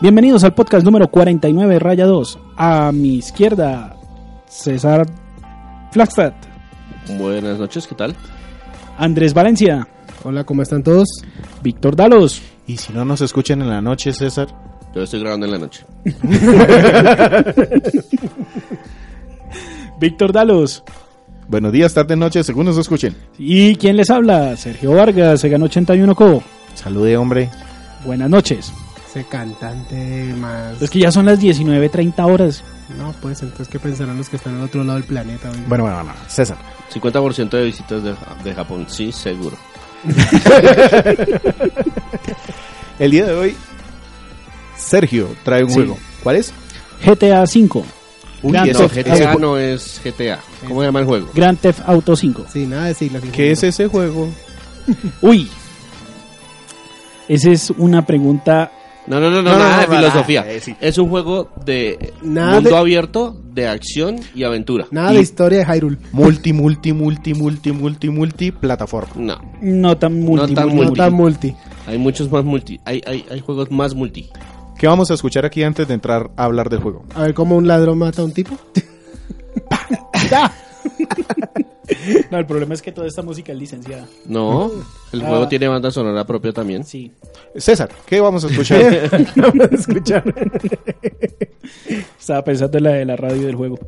Bienvenidos al podcast número 49, raya 2. A mi izquierda, César Flagstad, Buenas noches, ¿qué tal? Andrés Valencia, Hola, ¿cómo están todos? Víctor Dalos, Y si no nos escuchan en la noche, César. Yo estoy grabando en la noche. Víctor Dalos. Buenos días, tarde, noche, según nos escuchen. ¿Y quién les habla? Sergio Vargas, se ganó 81 Co. Salude, hombre. Buenas noches. Ese cantante más... Es que ya son las 19.30 horas. No, pues entonces, ¿qué pensarán los que están al otro lado del planeta? oiga? Bueno, bueno, bueno. César. 50% de visitas de, de Japón, sí, seguro. El día de hoy, Sergio trae un Sí. juego. ¿Cuál es? GTA 5. Uy, Grand Theft GTA Auto. no es GTA. ¿Cómo se llama el juego? Grand Theft Auto 5. Sí, nada de siglas. ¿Qué es ese juego? Uy. Esa es una pregunta. No, no, no, no, No, no, nada de filosofía. nada, eh, sí. Es un juego de Nada mundo de- abierto, de acción y aventura. Nada Y- de historia de Hyrule. Multi, multi, multi, multi, multi, multi, plataforma. No, No tan multi. tan multi- No tan multi. hay muchos más multi. Hay, hay, hay juegos más multi. ¿Qué vamos a escuchar aquí antes de entrar a hablar del juego? A ver cómo un ladrón mata a un tipo. No, el problema es que toda esta música es licenciada. No, el Ah. juego tiene banda sonora propia también. Sí. César, ¿qué vamos a escuchar? Vamos a escuchar. Estaba pensando en la de la radio del juego.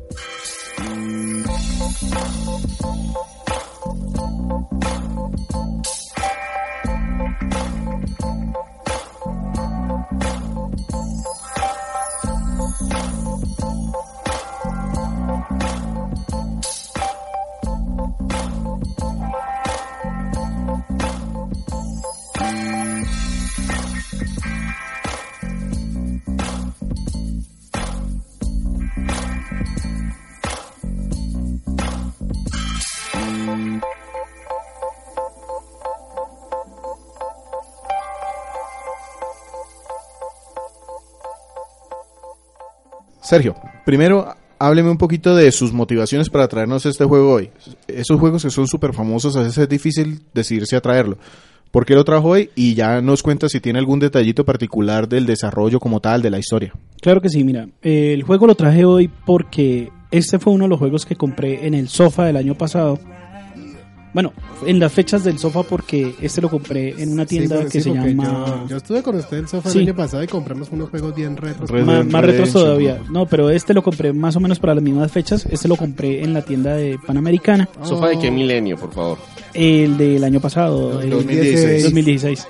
Sergio, primero hábleme un poquito de sus motivaciones para traernos este juego hoy. Esos juegos que son súper famosos, a veces es difícil decidirse a traerlo. ¿Por qué lo trajo hoy? Y ya nos cuenta si tiene algún detallito particular del desarrollo como tal, de la historia. Claro que sí, mira, el juego lo traje hoy porque este fue uno de los juegos que compré en el sofá del año pasado. Bueno, en las fechas del sofá porque este lo compré en una tienda Sí, porque- que sí, se llama... Yo, yo estuve con usted en el sofá Sí. el año pasado y compramos unos juegos bien retros. Red Dead más retros todavía. ¿no? No, pero este lo compré más o menos para las mismas fechas. Este lo compré en la tienda de Panamericana, ¿Sofá de qué Oh. milenio, por favor? el del año pasado, el 2016. 2016.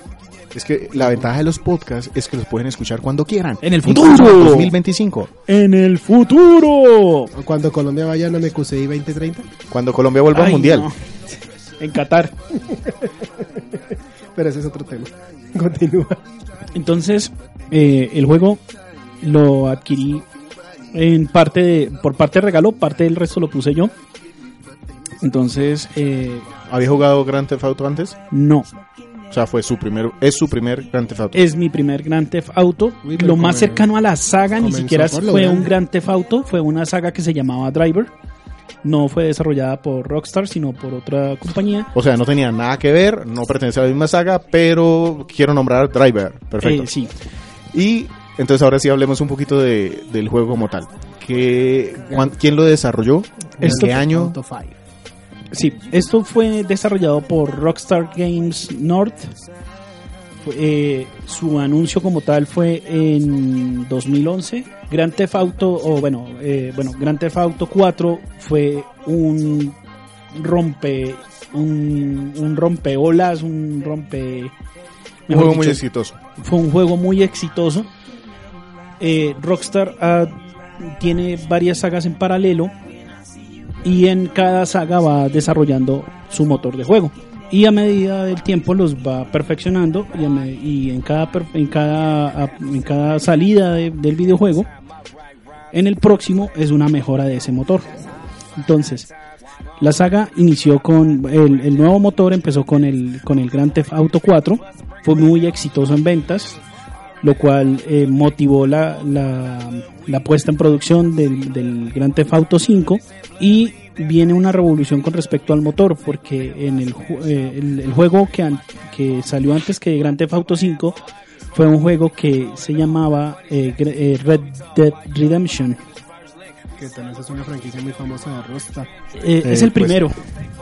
Es que la ventaja de los podcasts es que los pueden escuchar cuando quieran. En el futuro. en 2025. En el futuro. Cuando Colombia vaya a MQCI 2030. Cuando Colombia vuelva al Ay, mundial. no. En Qatar. Pero ese es otro tema. Continúa. Entonces, eh, el juego lo adquirí en parte de, por parte de regalo, parte del resto lo puse yo. Entonces, eh, ¿Había jugado Grand Theft Auto antes? no, O sea, fue su primer, es su primer Grand Theft Auto. es mi primer Grand Theft Auto. Uy, lo más cercano a la saga ni siquiera fue grande. un Grand Theft Auto, fue una saga que se llamaba Driver. No fue desarrollada por Rockstar, sino por otra compañía. O sea, no tenía nada que ver, no pertenece a la misma saga, pero quiero nombrar Driver. Perfecto. Eh, sí, Y entonces ahora sí hablemos un poquito de, del juego como tal. ¿Qué, cuán- ¿Quién lo desarrolló? ¿En Esto- qué año? Auto 5. Sí, esto fue desarrollado por Rockstar Games North. Eh, su anuncio como tal fue en 2011. Grand Theft Auto, o bueno, eh, bueno, Grand Theft Auto 4 fue un rompe, un, un rompeolas, un rompe. Un juego muy exitoso. fue un juego muy exitoso. Eh, Rockstar ah, tiene varias sagas en paralelo y en cada saga va desarrollando su motor de juego. Y a medida del tiempo los va perfeccionando y, en cada en cada en cada salida de- del videojuego en el próximo es una mejora de ese motor. Entonces la saga inició con el, el nuevo motor empezó con el con el Grand Theft Auto 4 fue muy exitoso en ventas lo cual eh, motivó la, la, la puesta en producción del, del Grand Theft Auto 5 y viene una revolución con respecto al motor porque en el, eh, el, el juego que, que salió antes que Grand Theft Auto 5 fue un juego que se llamaba eh, eh, Red Dead Redemption Que tal vez es una franquicia muy famosa de Rockstar. Eh, Eh, es el pues, primero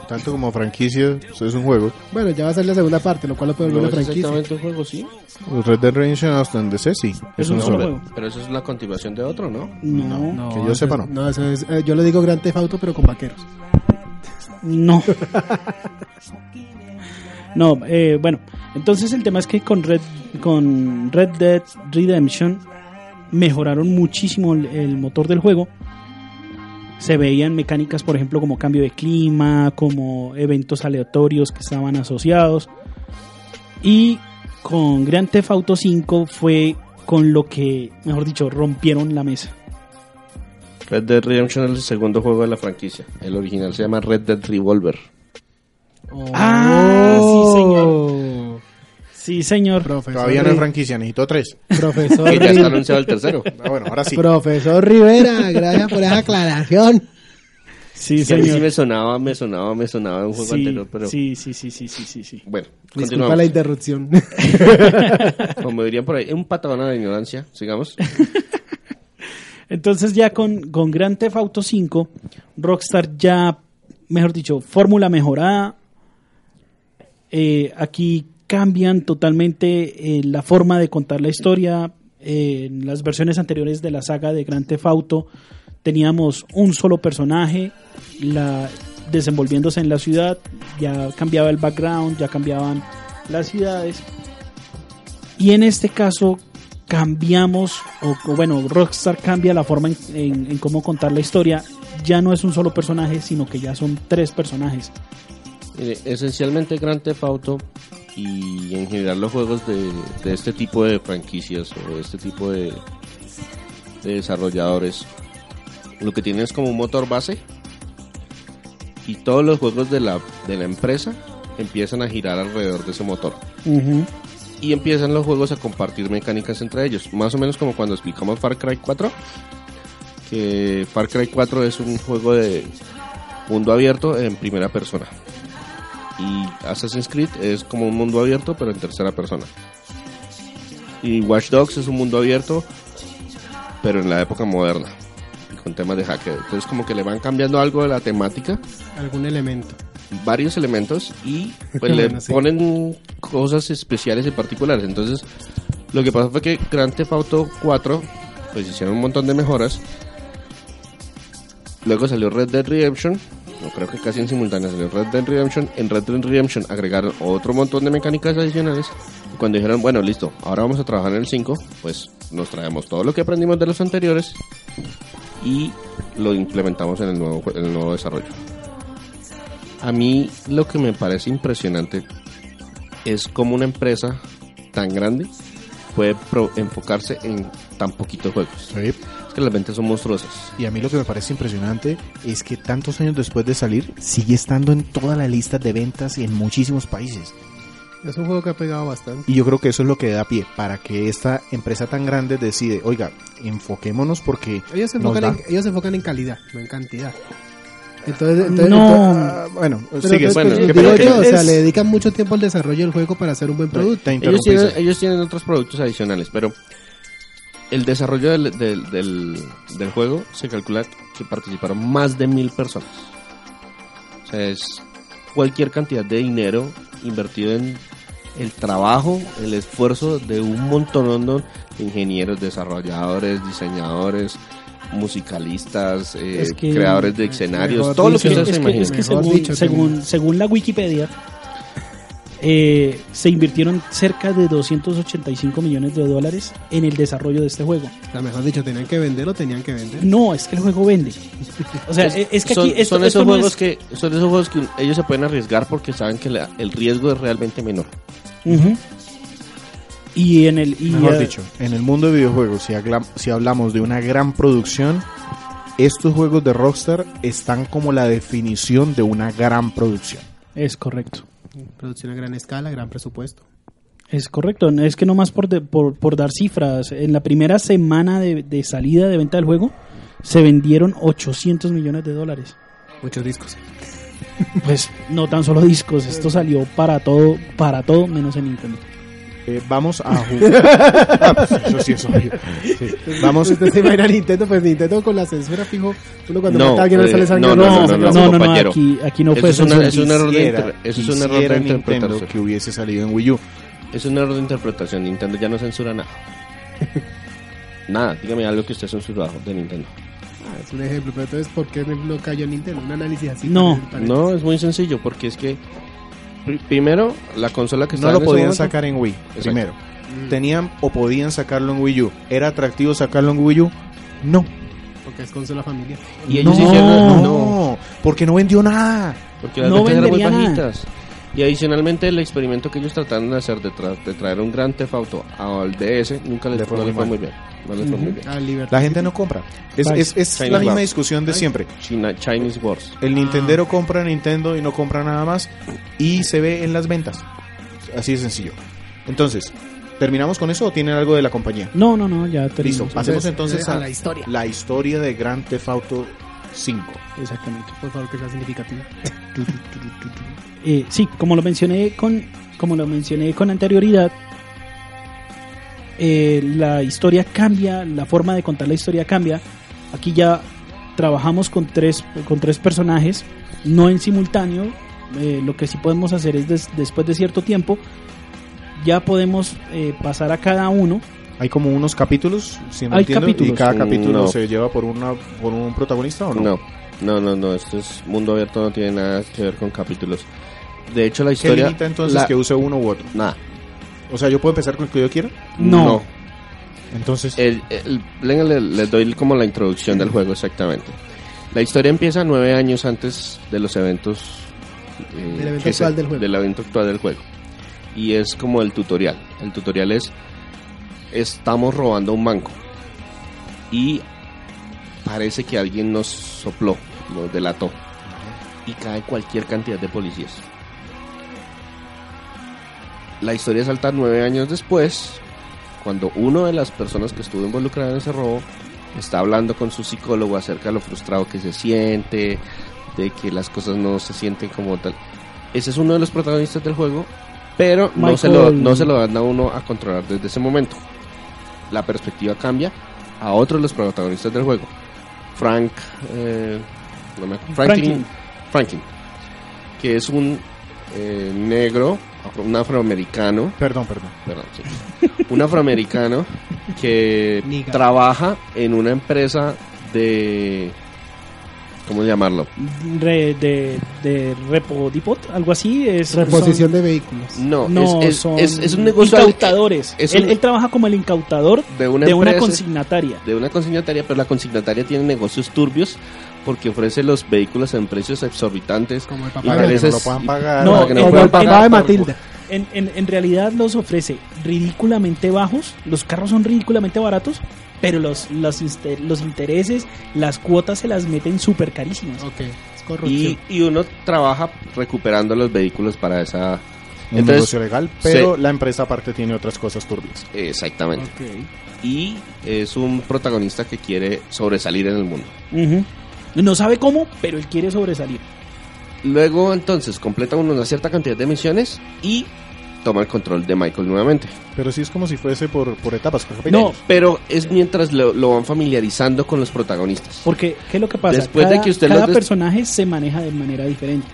Tanto como franquicia, eso es un juego. Bueno, ya va a ser la segunda parte, lo cual lo puede No volver una franquicia. exactamente un juego, sí. Red Dead Redemption hasta donde sé, sí. Es Es un un solo juego. Pero eso es la continuación de otro, ¿no? no Que yo sepa, es- no. eso es, eh, yo le digo Grand Theft Auto, pero con vaqueros. No. No, eh, bueno, entonces el tema es que con Red, con Red Dead Redemption mejoraron muchísimo el, el motor del juego. Se veían mecánicas, por ejemplo, como cambio de clima, como eventos aleatorios que estaban asociados. Y con Grand Theft Auto 5 fue con lo que, mejor dicho, rompieron la mesa. Red Dead Redemption es el segundo juego de la franquicia. El original se llama Red Dead Revolver. Ah. Oh. Sí, señor. Profesor, Todavía no es franquicia, necesito tres. profesor, Que ya está anunciado el tercero. Ah, bueno, ahora sí. profesor Rivera, gracias por esa aclaración. Sí, Que a mí sí señor. me sonaba, me sonaba, me sonaba un juego Sí, anterior, pero sí, sí, sí, sí, sí, sí, sí. bueno, Disculpa la interrupción. Como dirían por ahí, un patadón a la ignorancia, sigamos. Entonces ya con, con Grand Theft Auto 5, Rockstar ya, mejor dicho, fórmula mejorada. Eh, aquí cambian totalmente eh, la forma de contar la historia. Eh, en las versiones anteriores de la saga de Grand Theft Auto teníamos un solo personaje la, desenvolviéndose en la ciudad. Ya cambiaba el background, ya cambiaban las ciudades. Y en este caso cambiamos, o, bueno, Rockstar cambia la forma en, en- cómo contar la historia. Ya no es un solo personaje, sino que ya son tres personajes. Mire, esencialmente Grand Theft Auto y en general los juegos de, de este tipo de franquicias o de este tipo de, de desarrolladores lo que tienen es como un motor base y todos los juegos de la, de la empresa empiezan a girar alrededor de ese motor. Y empiezan los juegos a compartir mecánicas entre ellos. Más o menos como cuando explicamos Far Cry 4 que Far Cry 4 es un juego de mundo abierto en primera persona y Assassin's Creed es como un mundo abierto pero en tercera persona. Y Watch Dogs es un mundo abierto pero en la época moderna y con temas de hacker. Entonces como que le van cambiando algo de la temática, Algún elemento. varios elementos y pues le Bueno, sí. ponen cosas especiales y particulares. Entonces lo que pasó fue que Grand Theft Auto 4 pues hicieron un montón de mejoras. Luego salió Red Dead Redemption. No creo que casi en simultáneo salió Red Dead Redemption. En Red Dead Redemption agregaron otro montón de mecánicas adicionales. Y cuando dijeron, bueno, listo, ahora vamos a trabajar en el 5, pues nos traemos todo lo que aprendimos de los anteriores y lo implementamos en el nuevo, desarrollo. A mí lo que me parece impresionante es cómo una empresa tan grande puede enfocarse en tan poquitos juegos. Es que las ventas son monstruosas. Y a mí lo que me parece impresionante es que tantos años después de salir, sigue estando en toda la lista de ventas en muchísimos países. Es un juego que ha pegado bastante. Y yo creo que eso es lo que da pie para que esta empresa tan grande decide, oiga, enfoquémonos porque Ellos se enfocan, da- en, ellos se enfocan en calidad, no en cantidad. Entonces, entonces- No. entonces- bueno, sigue. entonces, bueno, pues, ¿qué digo yo, o sea, le dedican mucho tiempo al desarrollo del juego para hacer un buen producto. Ellos tienen, ellos tienen otros productos adicionales, pero el desarrollo del, del, del, del juego se calcula que participaron más de mil personas. O sea, es cualquier cantidad de dinero invertido en el trabajo, el esfuerzo de un montón de ingenieros, desarrolladores, diseñadores, musicalistas, eh, Es que- creadores de escenarios, todo lo que ustedes que, se imaginen. es que Mejor según, dicho, que- según, según la Wikipedia, eh, se invirtieron cerca de 285 millones de dólares en el desarrollo de este juego. O sea, mejor dicho, tenían que venderlo, tenían que vender. No, es que el juego vende. O sea, es, es que son, aquí esto, son esto esos no juegos es- que son esos juegos que ellos se pueden arriesgar porque saben que la- el riesgo es realmente menor. Ujú. Y en el... Y, Mejor eh, dicho, en el mundo de videojuegos, si, si hablamos de una gran producción, estos juegos de Rockstar están como la definición de una gran producción. Es correcto. Producción a gran escala, gran presupuesto. Es correcto, es que nomás por, de- por, por dar cifras, en la primera semana de, de salida de venta del juego se vendieron 800 millones de dólares. Muchos discos. Pues no tan solo discos, esto salió para todo, para todo menos en Nintendo. Eh, vamos a jugar. Ah, pues eso sí es obvio. Sí. Vamos, Usted se imagina Nintendo, pues Nintendo con la censura fijo. Uno cuando No, mata a alguien no eh, sale sangre. no, No, no, no, no, no, no, no, aquí, aquí no Eso fue es una- es un error de inter- eso es un error de Nintendo interpretación. que hubiese salido en Wii U. Es un error de interpretación. Nintendo ya no censura nada. nada, dígame algo que esté censurado de Nintendo. Ah, es un ejemplo, pero entonces, ¿por qué no cayó Nintendo? Un análisis así. No, No, es muy sencillo porque es que primero la consola que No lo en podían momento- sacar en Wii, Exacto. primero. Tenían o podían sacarlo en Wii U. ¿Era atractivo sacarlo en Wii U? No. Porque es consola familiar. y ellos no, hicieron no, porque no vendió nada. Porque las No ventas eran muy vendería nada. bajitas. Y adicionalmente el experimento que ellos trataron de hacer de, tra- de traer un gran Theft Auto al DS nunca les Le fue, muy bien. No les fue muy bien. Ah, Liberty La gente no compra. Es, la misma discusión de siempre. China, Chinese Wars. El Nintendero compra Nintendo y no compra nada más y se ve en las ventas. Así de sencillo. Entonces, ¿terminamos con eso o tienen algo de la compañía? No, no, no, ya Listo, terminamos. pasemos Entonces, entonces a a la historia. la historia de Grand Theft Auto 5. Exactamente. Por favor, que sea significativo. Eh, sí, como lo mencioné con, como lo mencioné con anterioridad, eh, la historia cambia, la forma de contar la historia cambia. Aquí ya trabajamos con tres, con tres personajes, no en simultáneo. Eh, lo que sí podemos hacer es des- después de cierto tiempo, ya podemos eh, pasar a cada uno. Hay como unos capítulos, si no Hay entiendo, capítulos. y cada capítulo no. se lleva por una por un protagonista o no? No, no, no, no. Esto es mundo abierto, no tiene nada que ver con capítulos. De hecho, la ¿Qué historia. limita entonces la- que use uno u otro? Nada. O sea, yo puedo empezar con el que yo quiera. No. Entonces, El, el- le- doy como la introducción del juego exactamente. La historia empieza nueve años antes de los eventos eh, Del evento se- actual del juego. del evento actual del juego. Y es como el tutorial. El tutorial es estamos robando un banco y parece que alguien nos sopló, nos delató y cae cualquier cantidad de policías. La historia salta nueve años después, cuando uno de las personas que estuvo involucrada en ese robo está hablando con su psicólogo acerca de lo frustrado que se siente, de que las cosas no se sienten como tal. Ese es uno de los protagonistas del juego, pero no se, lo, no se lo dan a uno a controlar desde ese momento. La perspectiva cambia a otro de los protagonistas del juego. Frank, eh, no me Franklin, Franklin. Franklin, que es un eh, negro, un afroamericano, perdón, perdón. perdón, sí. un afroamericano que Niga. trabaja en una empresa de ¿cómo llamarlo? Re- de, de Repodipot, algo así. Es, Reposición de vehículos. No, No, es, es- son es- es un negocio incautadores. es él, un- él trabaja como el incautador de una de una consignataria. de una consignataria, pero la consignataria tiene negocios turbios porque ofrece los vehículos en precios exorbitantes. Como el papá que no intereses- lo puedan pagar. No, que no el- Como puedan el papá de Matilda. En, en, en realidad los ofrece ridículamente bajos, los carros son ridículamente baratos, pero los, los, los intereses, las cuotas se las meten súper carísimas. Ok, es corrupción. Y, y uno trabaja recuperando los vehículos para esa... Un Entonces, negocio legal, pero sí. la empresa aparte tiene otras cosas turbias. Exactamente. Ok. Y es un protagonista que quiere sobresalir en el mundo. Ujú. No sabe cómo, pero él quiere sobresalir. Luego entonces completa uno una cierta cantidad de misiones y toma el control de Michael nuevamente. Pero sí es como si fuese por, por etapas. por No. Pero es mientras lo, lo van familiarizando con los protagonistas. Porque, ¿qué es lo que pasa? Después de cada que usted cada los personaje se maneja de manera diferente.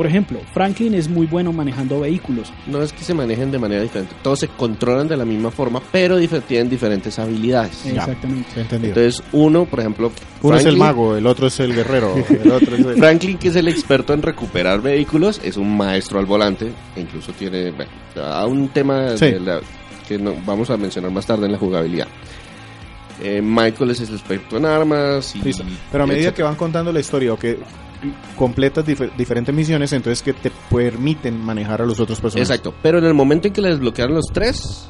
Por ejemplo, Franklin es muy bueno manejando vehículos. No es que se manejen de manera diferente, todos se controlan de la misma forma, pero tienen diferentes habilidades. Exactamente. Entendido. Entonces, uno, por ejemplo, Uno es el Franklin- mago, el otro es el guerrero, el otro es el... Franklin, que es el experto en recuperar vehículos, es un maestro al volante, e incluso tiene bueno, a un tema Sí. de la- que no, vamos a mencionar más tarde en la jugabilidad. Eh, Michael es el experto en armas. Y, Listo. Pero a medida etcétera. que van contando la historia o que completas difer- diferentes misiones, entonces que te permiten manejar a los otros personajes. Exacto, pero en el momento en que le desbloquearon los tres,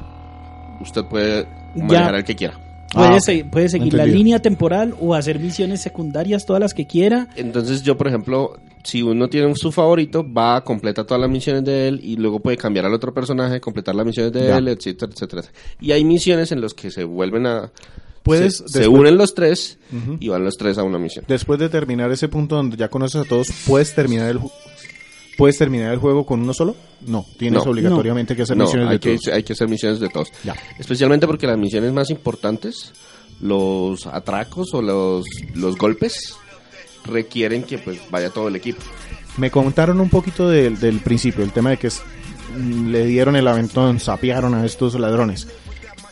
usted puede Ya. manejar al que quiera. Puede, Ah, puede seguir la línea temporal o hacer misiones secundarias, todas las que quiera. Entonces yo, por ejemplo, si uno tiene su favorito, va a completar todas las misiones de él y luego puede cambiar al otro personaje, completar las misiones de Ya. él, etcétera, etcétera. Y hay misiones en las que se vuelven a... Puedes, se, se después- unen los tres Ujú. y van los tres a una misión. Después de terminar ese punto donde ya conoces a todos, ¿puedes terminar el, ¿puedes terminar el juego con uno solo? No, tienes No. obligatoriamente que hacer No, misiones hay de que, todos. hay que hacer misiones de todos. Ya. Especialmente porque las misiones más importantes, los atracos o los, los golpes, requieren que pues vaya todo el equipo. Me contaron un poquito del- del principio, el tema de que es- le dieron el aventón, sapearon a estos ladrones.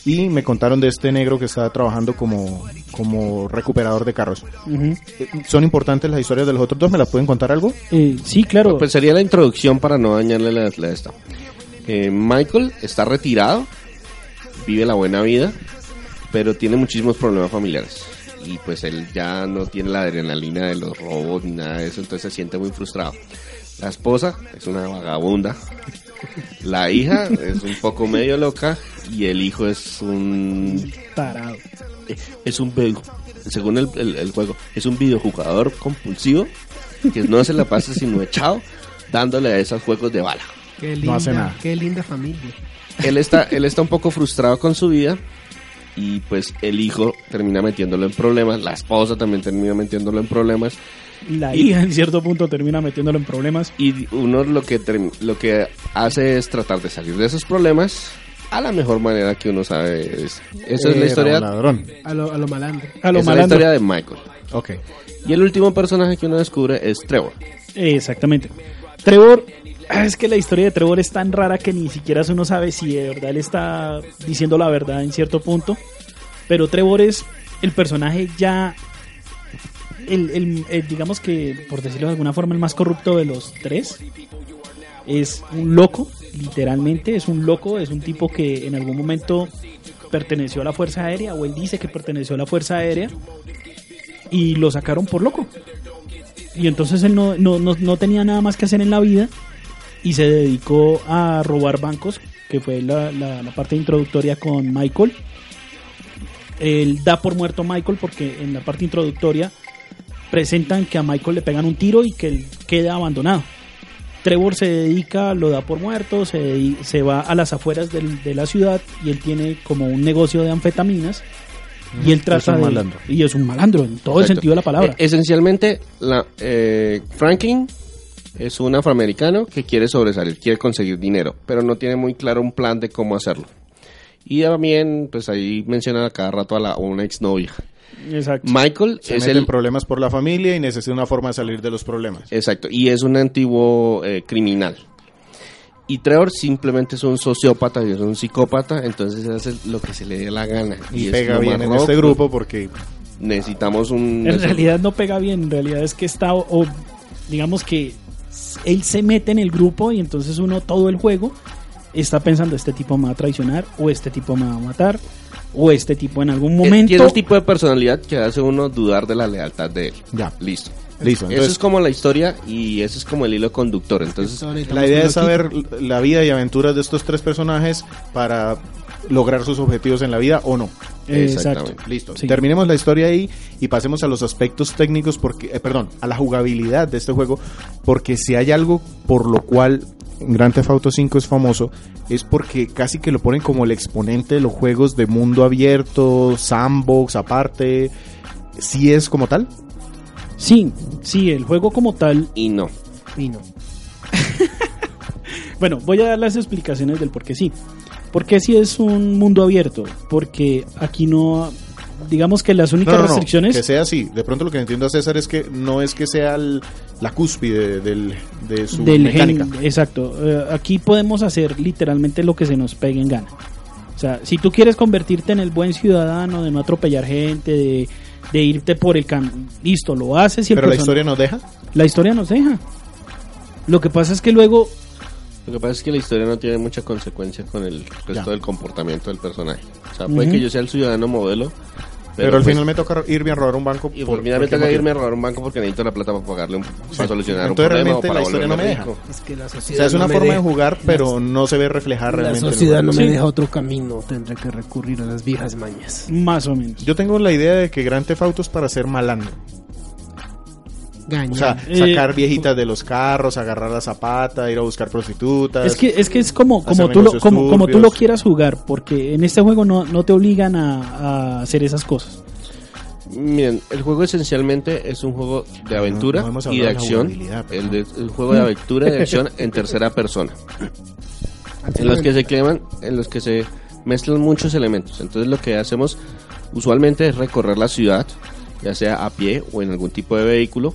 Y me contaron de este negro que estaba trabajando como, como recuperador de carros. Ujú. Eh, ¿Son importantes las historias de los otros dos? ¿Me las pueden contar algo? Eh, sí, claro. Pues sería la introducción para no dañarle la, la esta. Eh, Michael está retirado, vive la buena vida, pero tiene muchísimos problemas familiares. Y pues él ya no tiene la adrenalina de los robos ni nada de eso, entonces se siente muy frustrado. La esposa es una vagabunda. La hija es un poco medio loca y el hijo es un Tarado. es un según el, el- el juego es un videojugador compulsivo que no se la pasa sino echado dándole a esos juegos de bala. Qué No linda, hace nada. qué linda familia. Él está él está un poco frustrado con su vida y pues el hijo termina metiéndolo en problemas, la esposa también termina metiéndolo en problemas La Y- hija en cierto punto termina metiéndolo en problemas. y uno lo que lo que hace es tratar de salir de esos problemas a la mejor manera que uno sabe. Es- esa es la historia, ladrón. A lo, a lo malandro. A lo esa es la historia de Michael. Ok. Y el último personaje que uno descubre es Trevor. Exactamente. Trevor, ah, es que la historia de Trevor es tan rara que ni siquiera uno sabe si de verdad él está diciendo la verdad en cierto punto. Pero Trevor es el personaje ya, el, el, digamos que, por decirlo de alguna forma, el más corrupto de los tres. Es un loco, literalmente, es un loco, es un tipo que en algún momento perteneció a la Fuerza Aérea, o él dice que perteneció a la Fuerza Aérea, y lo sacaron por loco. Y entonces él no, no, no, no tenía nada más que hacer en la vida y se dedicó a robar bancos, que fue la, la- la parte introductoria con Michael. Él da por muerto a Michael porque en la parte introductoria presentan que a Michael le pegan un tiro y que él queda abandonado. Trevor se dedica, lo da por muerto, se, va a las afueras del- de la ciudad y él tiene como un negocio de anfetaminas y él trata un de- malandro. y es un malandro en todo el sentido de la palabra. Eh, esencialmente, la, eh, Franklin es un afroamericano que quiere sobresalir, quiere conseguir dinero, pero no tiene muy claro un plan de cómo hacerlo. Y también, pues ahí menciona cada rato a, la, a una exnovia. Exacto. Michael Se es mete en el... problemas por la familia y necesita una forma de salir de los problemas. Exacto, y es un antiguo eh, criminal. Y Trevor simplemente es un sociópata y es un psicópata, entonces hace lo que se le dé la gana. Y, pega bien en este grupo porque Necesitamos un... En realidad no pega bien, en realidad es que está, o, o digamos que él se mete en el grupo y entonces uno todo el juego está pensando este tipo me va a traicionar o este tipo me va a matar o este tipo en algún Eh, momento Tiene un tipo de personalidad que hace uno dudar de la lealtad de él. Ya. Listo. Listo, Eso es como la historia y eso es como el hilo conductor. Entonces, la idea es saber la vida y aventuras de estos tres personajes para lograr sus objetivos en la vida o no. Exactamente. exacto. Listo. Sí. Terminemos la historia ahí y pasemos a los aspectos técnicos porque, eh, perdón, a la jugabilidad de este juego, porque si hay algo por lo cual Grand Theft Auto 5 es famoso, es porque casi que lo ponen como el exponente de los juegos de mundo abierto, sandbox aparte. ¿Sí es como tal? Sí, sí, el juego como tal y no. Y no. Bueno, voy a dar las explicaciones del por qué sí. ¿Por qué sí es un mundo abierto? Porque aquí no, digamos que las únicas no, no, restricciones que sea así. De pronto lo que entiendo a César es que no es que sea el- la cúspide del, de su del mecánica. gen- exacto. Eh, aquí podemos hacer literalmente lo que se nos pegue en gana. O sea, si tú quieres convertirte en el buen ciudadano, de no atropellar gente, de, de irte por el camino, listo, lo haces y el Pero la historia nos deja. la historia nos deja. Lo que pasa es que luego Lo que pasa es que la historia no tiene mucha consecuencia con el resto Ya. del comportamiento del personaje. O sea, puede que yo sea el ciudadano modelo, Pero, pero, al pues, final me toca irme a robar un banco. Y por- por mí me ¿por qué toca irme a robar un banco porque necesito la plata para pagarle un, para solucionar un Entonces, problema o realmente para la historia no me deja. Es que la O sociedad sea, es una forma de jugar, pero no se ve reflejada La realmente. en el sociedad no me Sí. deja otro camino, tendré que recurrir a las viejas mañas. más o menos. Yo tengo la idea de que Gran Theft Auto es para ser malandro. O sea, Eh, sacar viejitas de los carros, agarrar la zapata, ir a buscar prostitutas. Es que es que es como como tú lo como, como tú lo quieras jugar, porque en este juego no, no te obligan a, a hacer esas cosas. Miren, el juego esencialmente es un juego de aventura no y de acción. El, de- el juego de aventura y de acción en tercera persona. En los que se queman, en los que se mezclan muchos elementos. Entonces lo que hacemos usualmente es recorrer la ciudad, ya sea a pie o en algún tipo de vehículo,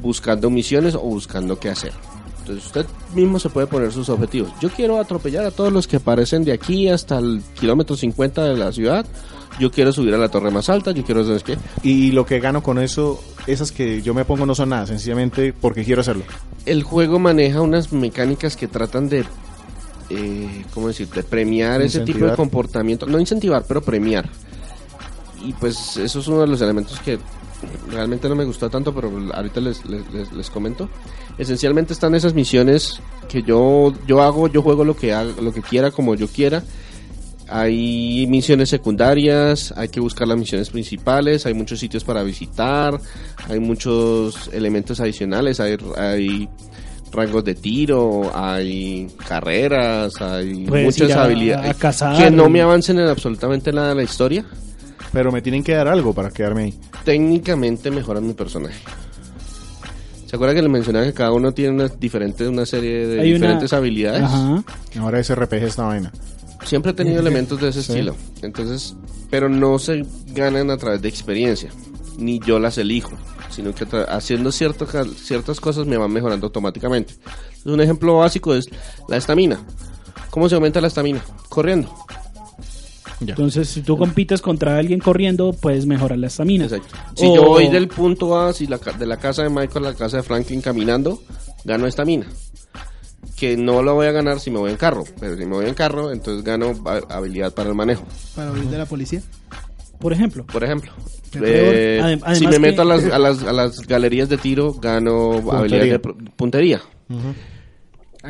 buscando misiones o buscando qué hacer. Entonces usted mismo se puede poner sus objetivos. Yo quiero atropellar a todos los que aparecen de aquí hasta el kilómetro 50 de la ciudad. Yo quiero subir a la torre más alta. Yo quiero, ¿sabes qué? Y lo que gano con eso, esas que yo me pongo no son nada, sencillamente porque quiero hacerlo. el juego maneja unas mecánicas que tratan de, eh, ¿cómo decir? De premiar ese tipo de comportamiento. No incentivar, pero premiar. Y pues eso es uno de los elementos que realmente no me gustó tanto, pero ahorita les, les, les- les comento. Esencialmente están esas misiones que yo, yo hago, yo juego lo que, haga- lo que quiera, como yo quiera. Hay misiones secundarias, hay que buscar las misiones principales, hay muchos sitios para visitar, hay muchos elementos adicionales, hay, hay rangos de tiro, hay carreras, hay Puedes muchas a- habilidades a cazar. que no me avancen en absolutamente nada la historia. Pero me tienen que dar algo para quedarme ahí. Técnicamente mejoran mi personaje. ¿Se acuerda que le mencionaba que cada uno tiene una diferente, una serie de Hay una- diferentes habilidades? Ajá. Ahora es RPG esta vaina. Siempre he tenido elementos de ese estilo. Entonces, pero no se ganan a través de experiencia, ni yo las elijo, sino que haciendo cierto ciertas cosas me van mejorando automáticamente. Entonces, un ejemplo básico es la estamina. ¿Cómo se aumenta la estamina? Corriendo. Ya. Entonces, si tú compites contra alguien corriendo, puedes mejorar la estamina. Exacto. Si O- yo voy del punto A, si la ca- de la casa de Michael a la casa de Franklin caminando, gano estamina. Que no lo voy a ganar si me voy en carro, pero si me voy en carro, entonces gano ha- habilidad para el manejo. Para huir de la policía. Por ejemplo. Por ejemplo, eh, si me que- meto a las, a, las, a las galerías de tiro, gano habilidad de puntería.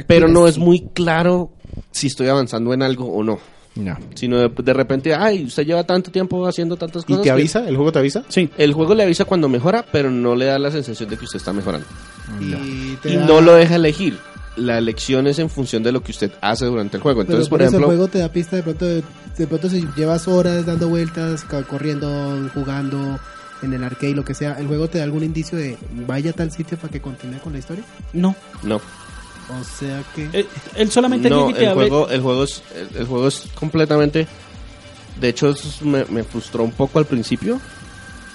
Pero no es muy claro si estoy avanzando en algo o no. Ya. Sino de, de repente, ay, usted lleva tanto tiempo haciendo tantas ¿Y cosas. te que- avisa? ¿El juego te avisa? Sí. El juego le avisa cuando mejora, pero no le da la sensación de que usted está mejorando. Y, te Y da- no lo deja elegir. La elección es en función de lo que usted hace durante el juego. Pero Entonces, por por eso ejemplo, el juego te da pista de pronto, de, de pronto si llevas horas dando vueltas, corriendo, jugando en el arcade, lo que sea, el juego te da algún indicio de vaya a tal sitio para que continúe con la historia. No. no. O sea que... Eh, Él solamente No, te el abre- juego, el juego es, el, el juego es completamente. De hecho, eso es- me, me frustró un poco al principio.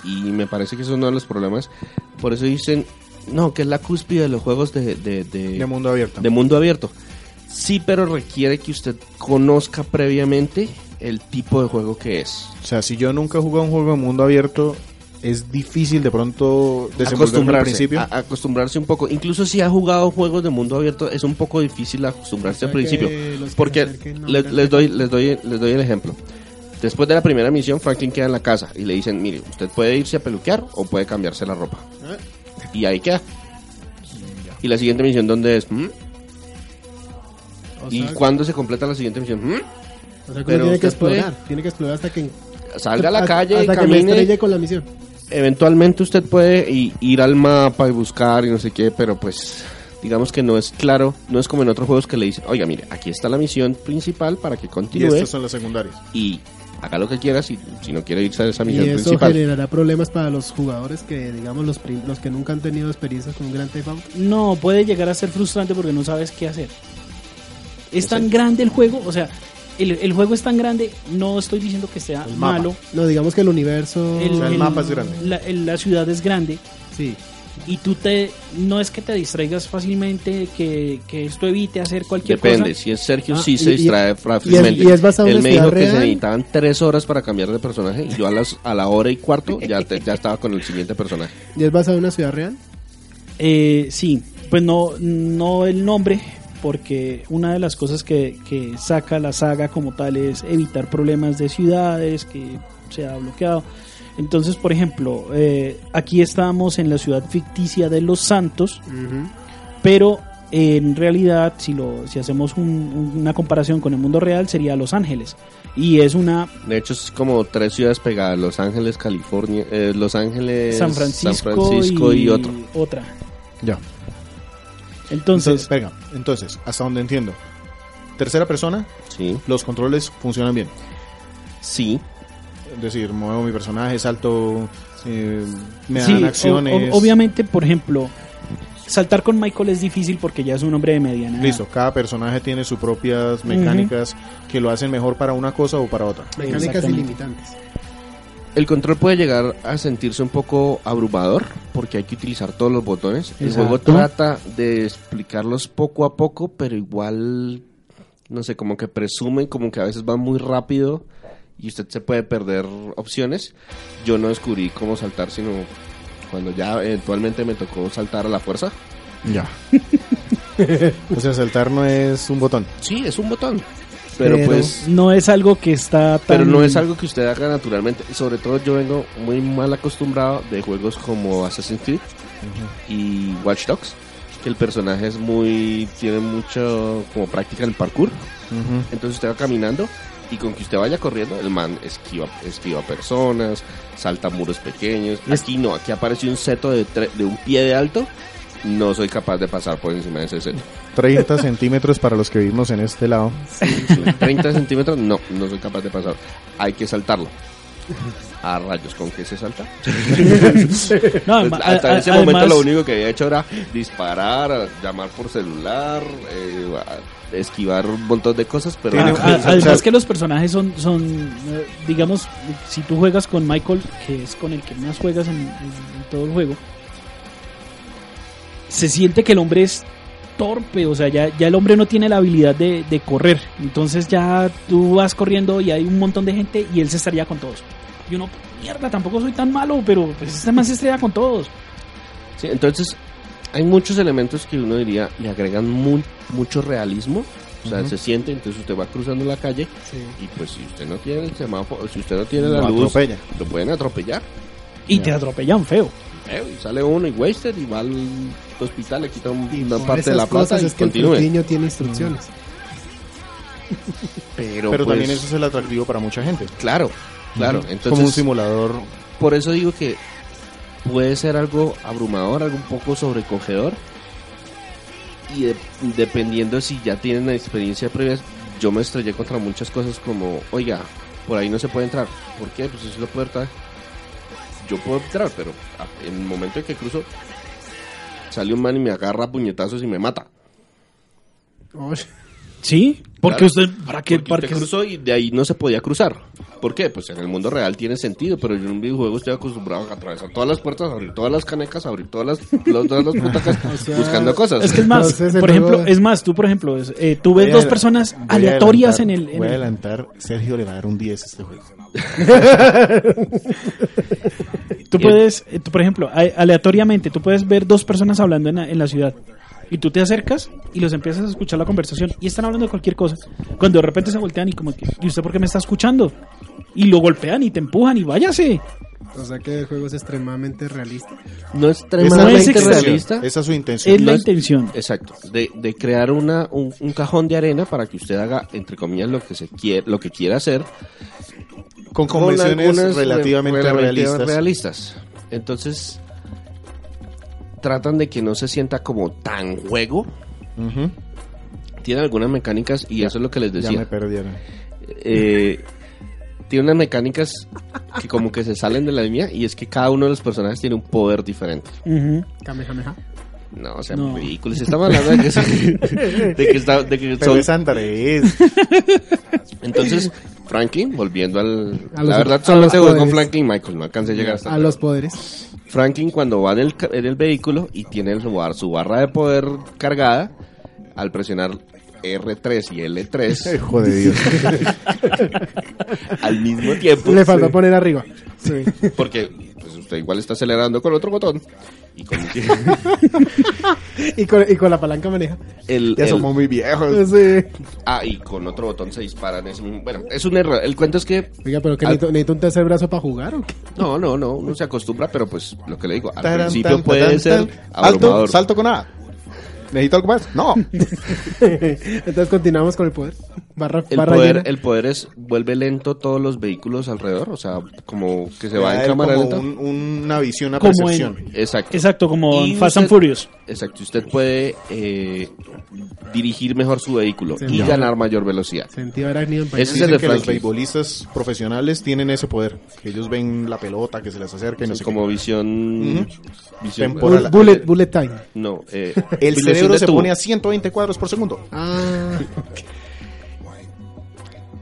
Y me parece que eso es uno de los problemas. Por eso dicen, no, que es la cúspide de los juegos de, de, de- De mundo abierto. de mundo abierto. Sí, pero requiere que usted conozca previamente el tipo de juego que es. O sea, si yo nunca he jugado un juego de mundo abierto, es difícil de pronto desenvolverme al acostumbrarse, principio. a- acostumbrarse un poco. Incluso si ha jugado juegos de mundo abierto, es un poco difícil acostumbrarse O sea al principio. Porque se acerquen no les, doy, les, doy, les doy el ejemplo. Después de la primera misión, Franklin queda en la casa y le dicen, mire, usted puede irse a peluquear o puede cambiarse la ropa. Ah, Y ahí queda. Y la siguiente misión, ¿dónde es? ¿Mm? ¿Y sea, cuándo se completa la siguiente misión? ¿Mm? o sea pero tiene que puede- explorar, tiene que explorar hasta que... Salga a la hasta- calle y hasta que me camine. con la misión. Eventualmente usted puede ir al mapa y buscar y no sé qué, pero pues digamos que no es claro, no es como en otros juegos que le dicen, oiga, mire, aquí está la misión principal para que y continúe estas son las secundarias. y haga lo que quiera si, si no quiere irse a esa Y misión eso principal. generará problemas para los jugadores que, digamos, los, que nunca han tenido experiencias con un Grand Theft Auto. No, puede llegar a ser frustrante porque no sabes qué hacer. Es tan grande el juego, o sea, el, el juego es tan grande, no estoy diciendo que sea El mapa. malo. No, digamos que el universo... El, O sea, el mapa es grande. La, el- la ciudad es grande Sí. y tú te no es que te distraigas fácilmente, que, que esto evite hacer cualquier Depende, cosa. si es Sergio, Ah, sí y- se y- distrae fácilmente. y es basado en Él una me dijo ciudad que se real. necesitaban tres horas para cambiar de personaje y yo a, las, a la hora y cuarto ya, te- ya estaba con el siguiente personaje. ¿Y es basado en una ciudad real? Eh, sí, pues no, no el nombre, porque una de las cosas que, que saca la saga como tal es evitar problemas de ciudades, que se ha bloqueado. Entonces, por ejemplo, eh, aquí estábamos en la ciudad ficticia de Los Santos, pero en realidad, si, lo, si hacemos un- una comparación con el mundo real, sería Los Ángeles. Y es una De hecho, es como tres ciudades pegadas: Los Ángeles, California, eh, Los Ángeles, San Francisco, San Francisco y, otro. otra. Ya. Entonces, Entonces, venga, entonces, hasta donde entiendo. Tercera persona, Sí, los controles funcionan bien. sí. Es decir, muevo mi personaje, salto, eh, me Sí, dan acciones. o- obviamente, por ejemplo, saltar con Michael es difícil porque ya es un hombre de mediana. edad. Listo, cada personaje tiene sus propias mecánicas que lo hacen mejor para una cosa o para otra. Mecánicas ilimitantes. El control puede llegar a sentirse un poco abrumador porque hay que utilizar todos los botones. El Exacto. juego trata de explicarlos poco a poco, pero igual, no sé, como que presumen, como que a veces van muy rápido y usted se puede perder opciones. Yo no descubrí cómo saltar, sino cuando ya eventualmente me tocó saltar a la fuerza. Ya. o sea, saltar no es un botón. Sí, es un botón. Pero, Pero- pues No es algo que está tan... Pero no es algo que usted haga naturalmente. Sobre todo yo vengo muy mal acostumbrado de juegos como Assassin's Creed y Watch Dogs. Que el personaje es muy... Tiene mucho como práctica en el parkour. Entonces usted va caminando y con que usted vaya corriendo, el man esquiva, esquiva personas, salta muros pequeños. Aquí no, aquí aparece un seto de, tre- de un pie de alto. No soy capaz de pasar por encima de ese seto. 30 centímetros para los que vivimos en este lado. 30 centímetros, no, no soy capaz de pasar. Hay que saltarlo. A rayos, ¿con qué se salta? No, Pues, hasta ese además- momento lo único que había hecho era disparar, llamar por celular, eh, esquivar un montón de cosas, pero a- Tiene- a- o sea, además que los personajes son, son eh, digamos, si tú juegas con Michael, que es con el que más juegas en, en- en todo el juego, se siente que el hombre es torpe, o sea, ya, ya el hombre no tiene la habilidad de, de correr, entonces ya tú vas corriendo y hay un montón de gente y él se estaría con todos. Y uno, mierda, tampoco soy tan malo, pero pues este man se estrella con todos. Sí, entonces hay muchos elementos que uno diría le agregan mu- mucho realismo. O sea, se siente, entonces usted va cruzando la calle y pues si usted no tiene el semáforo, si usted no tiene la Lo luz, atropella. lo pueden atropellar. Y te atropellan feo. Eh, y sale uno y wasted y va al hospital, le quita un- Y una parte de la plata y es que el continúe. niño tiene instrucciones. Pero, Pero pues, también eso es el atractivo para mucha gente. Claro, claro. Entonces, Como un simulador. por eso digo que puede ser algo abrumador, algo un poco sobrecogedor. Y de- dependiendo si ya tienen experiencia previa, yo me estrellé contra muchas cosas como, oiga, por ahí no se puede entrar. ¿Por qué? Pues es la puerta. Yo puedo entrar, pero en el momento en que cruzo, sale un man y me agarra a puñetazos y me mata. ¿Sí? Porque Claro. usted, ¿para qué? Qué- cruzó y de ahí no se podía cruzar. ¿Por qué? Pues en el mundo real tiene sentido, pero yo en un videojuego estoy acostumbrado a atravesar todas las puertas, abrir todas las canecas, abrir todas las, los- todas las butacas, sea, buscando cosas. Es que es más, Entonces, por ejemplo, es más, tú por ejemplo, es, eh, tú ves Voy dos personas aleatorias en el... en Voy a el- adelantar, Sergio le va a dar un 10 a este juego. tú puedes, eh, tú, por ejemplo, aleatoriamente, tú puedes ver dos personas hablando en la, en la ciudad y tú te acercas y los empiezas a escuchar la conversación y están hablando de cualquier cosa. Cuando de repente se voltean y como que, ¿y usted por qué me está escuchando? Y lo golpean y te empujan y váyase. O sea que el juego es extremadamente realista. No es Esa extremadamente es realista. Esa es su intención. Es la no es- intención. Exacto, de, de crear una, un, un cajón de arena para que usted haga, entre comillas, lo que se quiere, lo que quiera hacer. Con con convenciones algunas relativamente, re- realistas. realistas. Entonces, tratan de que no se sienta como tan juego. Tiene algunas mecánicas y eso es lo que les Ya decía. me perdieron. eh, tiene unas mecánicas que como que se salen de la línea y es que cada uno de los personajes tiene un poder diferente. Ujú. Kamehameha. No, o sea, No. ridículos. Estamos hablando de que, se- de que, está- de que Pero son es Andrés. Entonces, Franklin, volviendo al... A la los- verdad, los jugué con. Franklin y Michael, no alcancé a llegar hasta A los poderes. Franklin cuando va en el, en el vehículo y tiene su, bar- su barra de poder cargada, al presionar R3 y L3 Hijo de Dios. al mismo tiempo, Le faltó poner arriba. Sí. porque igual está acelerando con otro botón y con y, con, y con la palanca maneja. el, Ya el- somos muy viejos. Sí. ah, y con otro botón se dispara en ese mismo... Bueno, es un error. El cuento es que... Oiga, pero que Al- necesito, un tercer brazo para jugar o qué? No, no, no, uno se acostumbra, pero pues lo que le digo, al Taran, principio puede ser. Alto, salto con A. ¿Necesito algo más? No. Entonces continuamos con el poder. Barra, El barra poder, llena. el poder es vuelve lento todos los vehículos alrededor, o sea, como que se va en cámara como lenta. un- una visión, una Como percepción. Exacto. Exacto, como Y en Fast and Furious. Exacto, usted puede eh, dirigir mejor su vehículo y ganar mayor velocidad. Sentido Ese es el de que los beisbolistas profesionales tienen ese poder. Que ellos ven la pelota, que se les acerca y no Es sé como qué. visión, visión- Temporal. Bull- bullet, bullet time. no, eh, El cerebro se tubo. pone a 120 cuadros por segundo. Ah,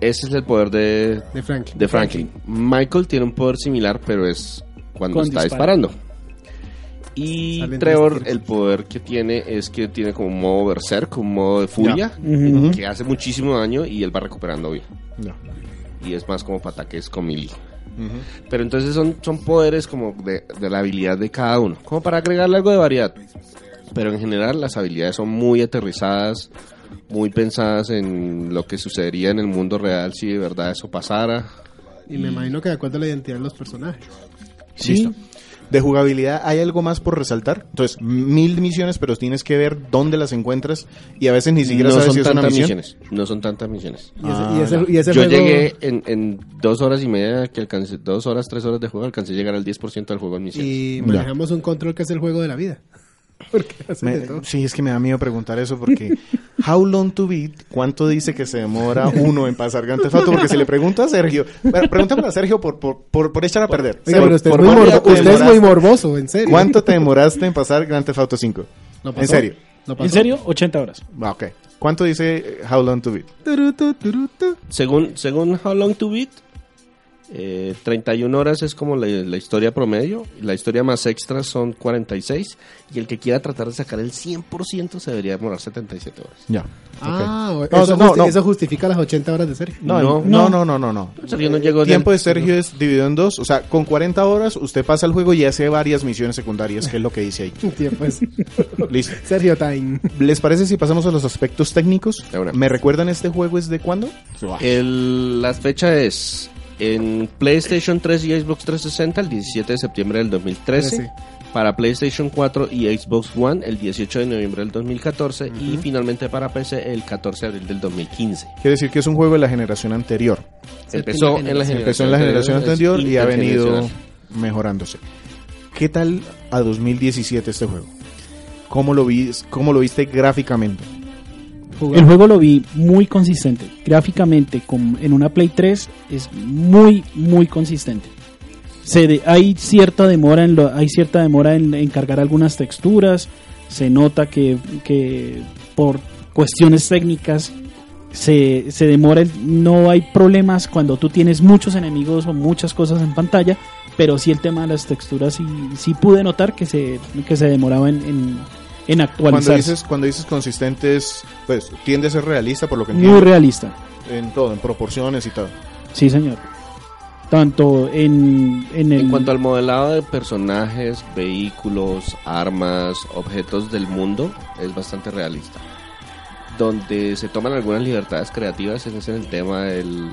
Ese es el poder de, de Franklin. de Franklin. Michael tiene un poder similar, pero es cuando Con está disparando. Y Salen Trevor, el poder que tiene es que tiene como un modo berserk, un modo de furia, que hace muchísimo daño y él va recuperando vida. Y es más como para ataques con melee. Pero entonces son, son poderes como de, de la habilidad de cada uno, como para agregarle algo de variedad. Pero en general las habilidades son muy aterrizadas, muy pensadas en lo que sucedería en el mundo real si de verdad eso pasara. Y me imagino que de acuerdo a la identidad de los personajes. Sí. Listo. De jugabilidad, ¿hay algo más por resaltar? Entonces, mil misiones, pero tienes que ver dónde las encuentras y a veces ni siquiera no sabes son si es una tantas misión. misiones. No son tantas misiones. Y ese, Ah, y ese, ya. y ese Yo juego- llegué en, en dos horas y media, que alcancé, dos horas, tres horas de juego, alcancé a llegar al 10% del juego en misiones. Y Ya. manejamos un control que es el juego de la vida. Porque hace Me- de todo. sí, es que me da miedo preguntar eso porque How long to beat, ¿cuánto dice que se demora uno en pasar Grand Theft Auto? Porque si le pregunto a Sergio, bueno, pregúntame a Sergio por, por, por, por echar a perder. Oiga, Sergio, pero usted, es ¿por muy, cuánto morbo- te usted es muy demoraste? morboso, en serio. ¿Cuánto te demoraste en pasar Grand Theft Auto 5? ¿Lo pasó? En serio. ¿En serio? 80 horas. Ah, Ok. ¿Cuánto dice eh, How long to beat? Según, según How Long to Beat, eh, 31 horas es como la, la historia promedio, y la historia más extra son 46, y el que quiera tratar de sacar el 100% se debería demorar 77 horas. Ya. Ah, No, eso, no, justi- no. eso justifica las 80 horas de serie. No, No. no, no, no, no, no. Sergio no llegó El tiempo de Sergio es dividido en dos. O sea, con 40 horas usted pasa el juego y hace varias misiones secundarias, que es lo que dice ahí. Tiempo es. Listo. Sergio Time. ¿Les parece si pasamos a los aspectos técnicos? ¿Me recuerdan este juego es de cuándo? El, la fecha es en PlayStation 3 y Xbox 360 el 17 de septiembre del 2013. Trece. Para PlayStation 4 y Xbox One el 18 de noviembre del 2014. Y finalmente para PC el 14 de abril del 2015. Quiere decir que es un juego de la generación anterior. Empezó en la generación, Empezó en la generación anterior y ha venido mejorándose. ¿Qué tal a 2017 este juego? ¿Cómo lo, vi, cómo lo viste gráficamente? El juego lo vi muy consistente. Gráficamente, con, en una Play 3, es muy, muy consistente. Se de- hay cierta demora en lo- hay cierta demora en, en cargar algunas texturas. Se nota que, que por cuestiones técnicas se, se demora. no hay problemas cuando tú tienes muchos enemigos o muchas cosas en pantalla. Pero sí el tema de las texturas sí, sí pude notar que se, que se demoraba en, en Cuando dices, cuando dices consistentes, pues tiende a ser realista por lo que Muy entiendo. realista. En todo, en proporciones y todo. Sí, señor. Tanto en, en el... En cuanto al modelado de personajes, vehículos, armas, objetos del mundo, es bastante realista. Donde se toman algunas libertades creativas es en el tema del-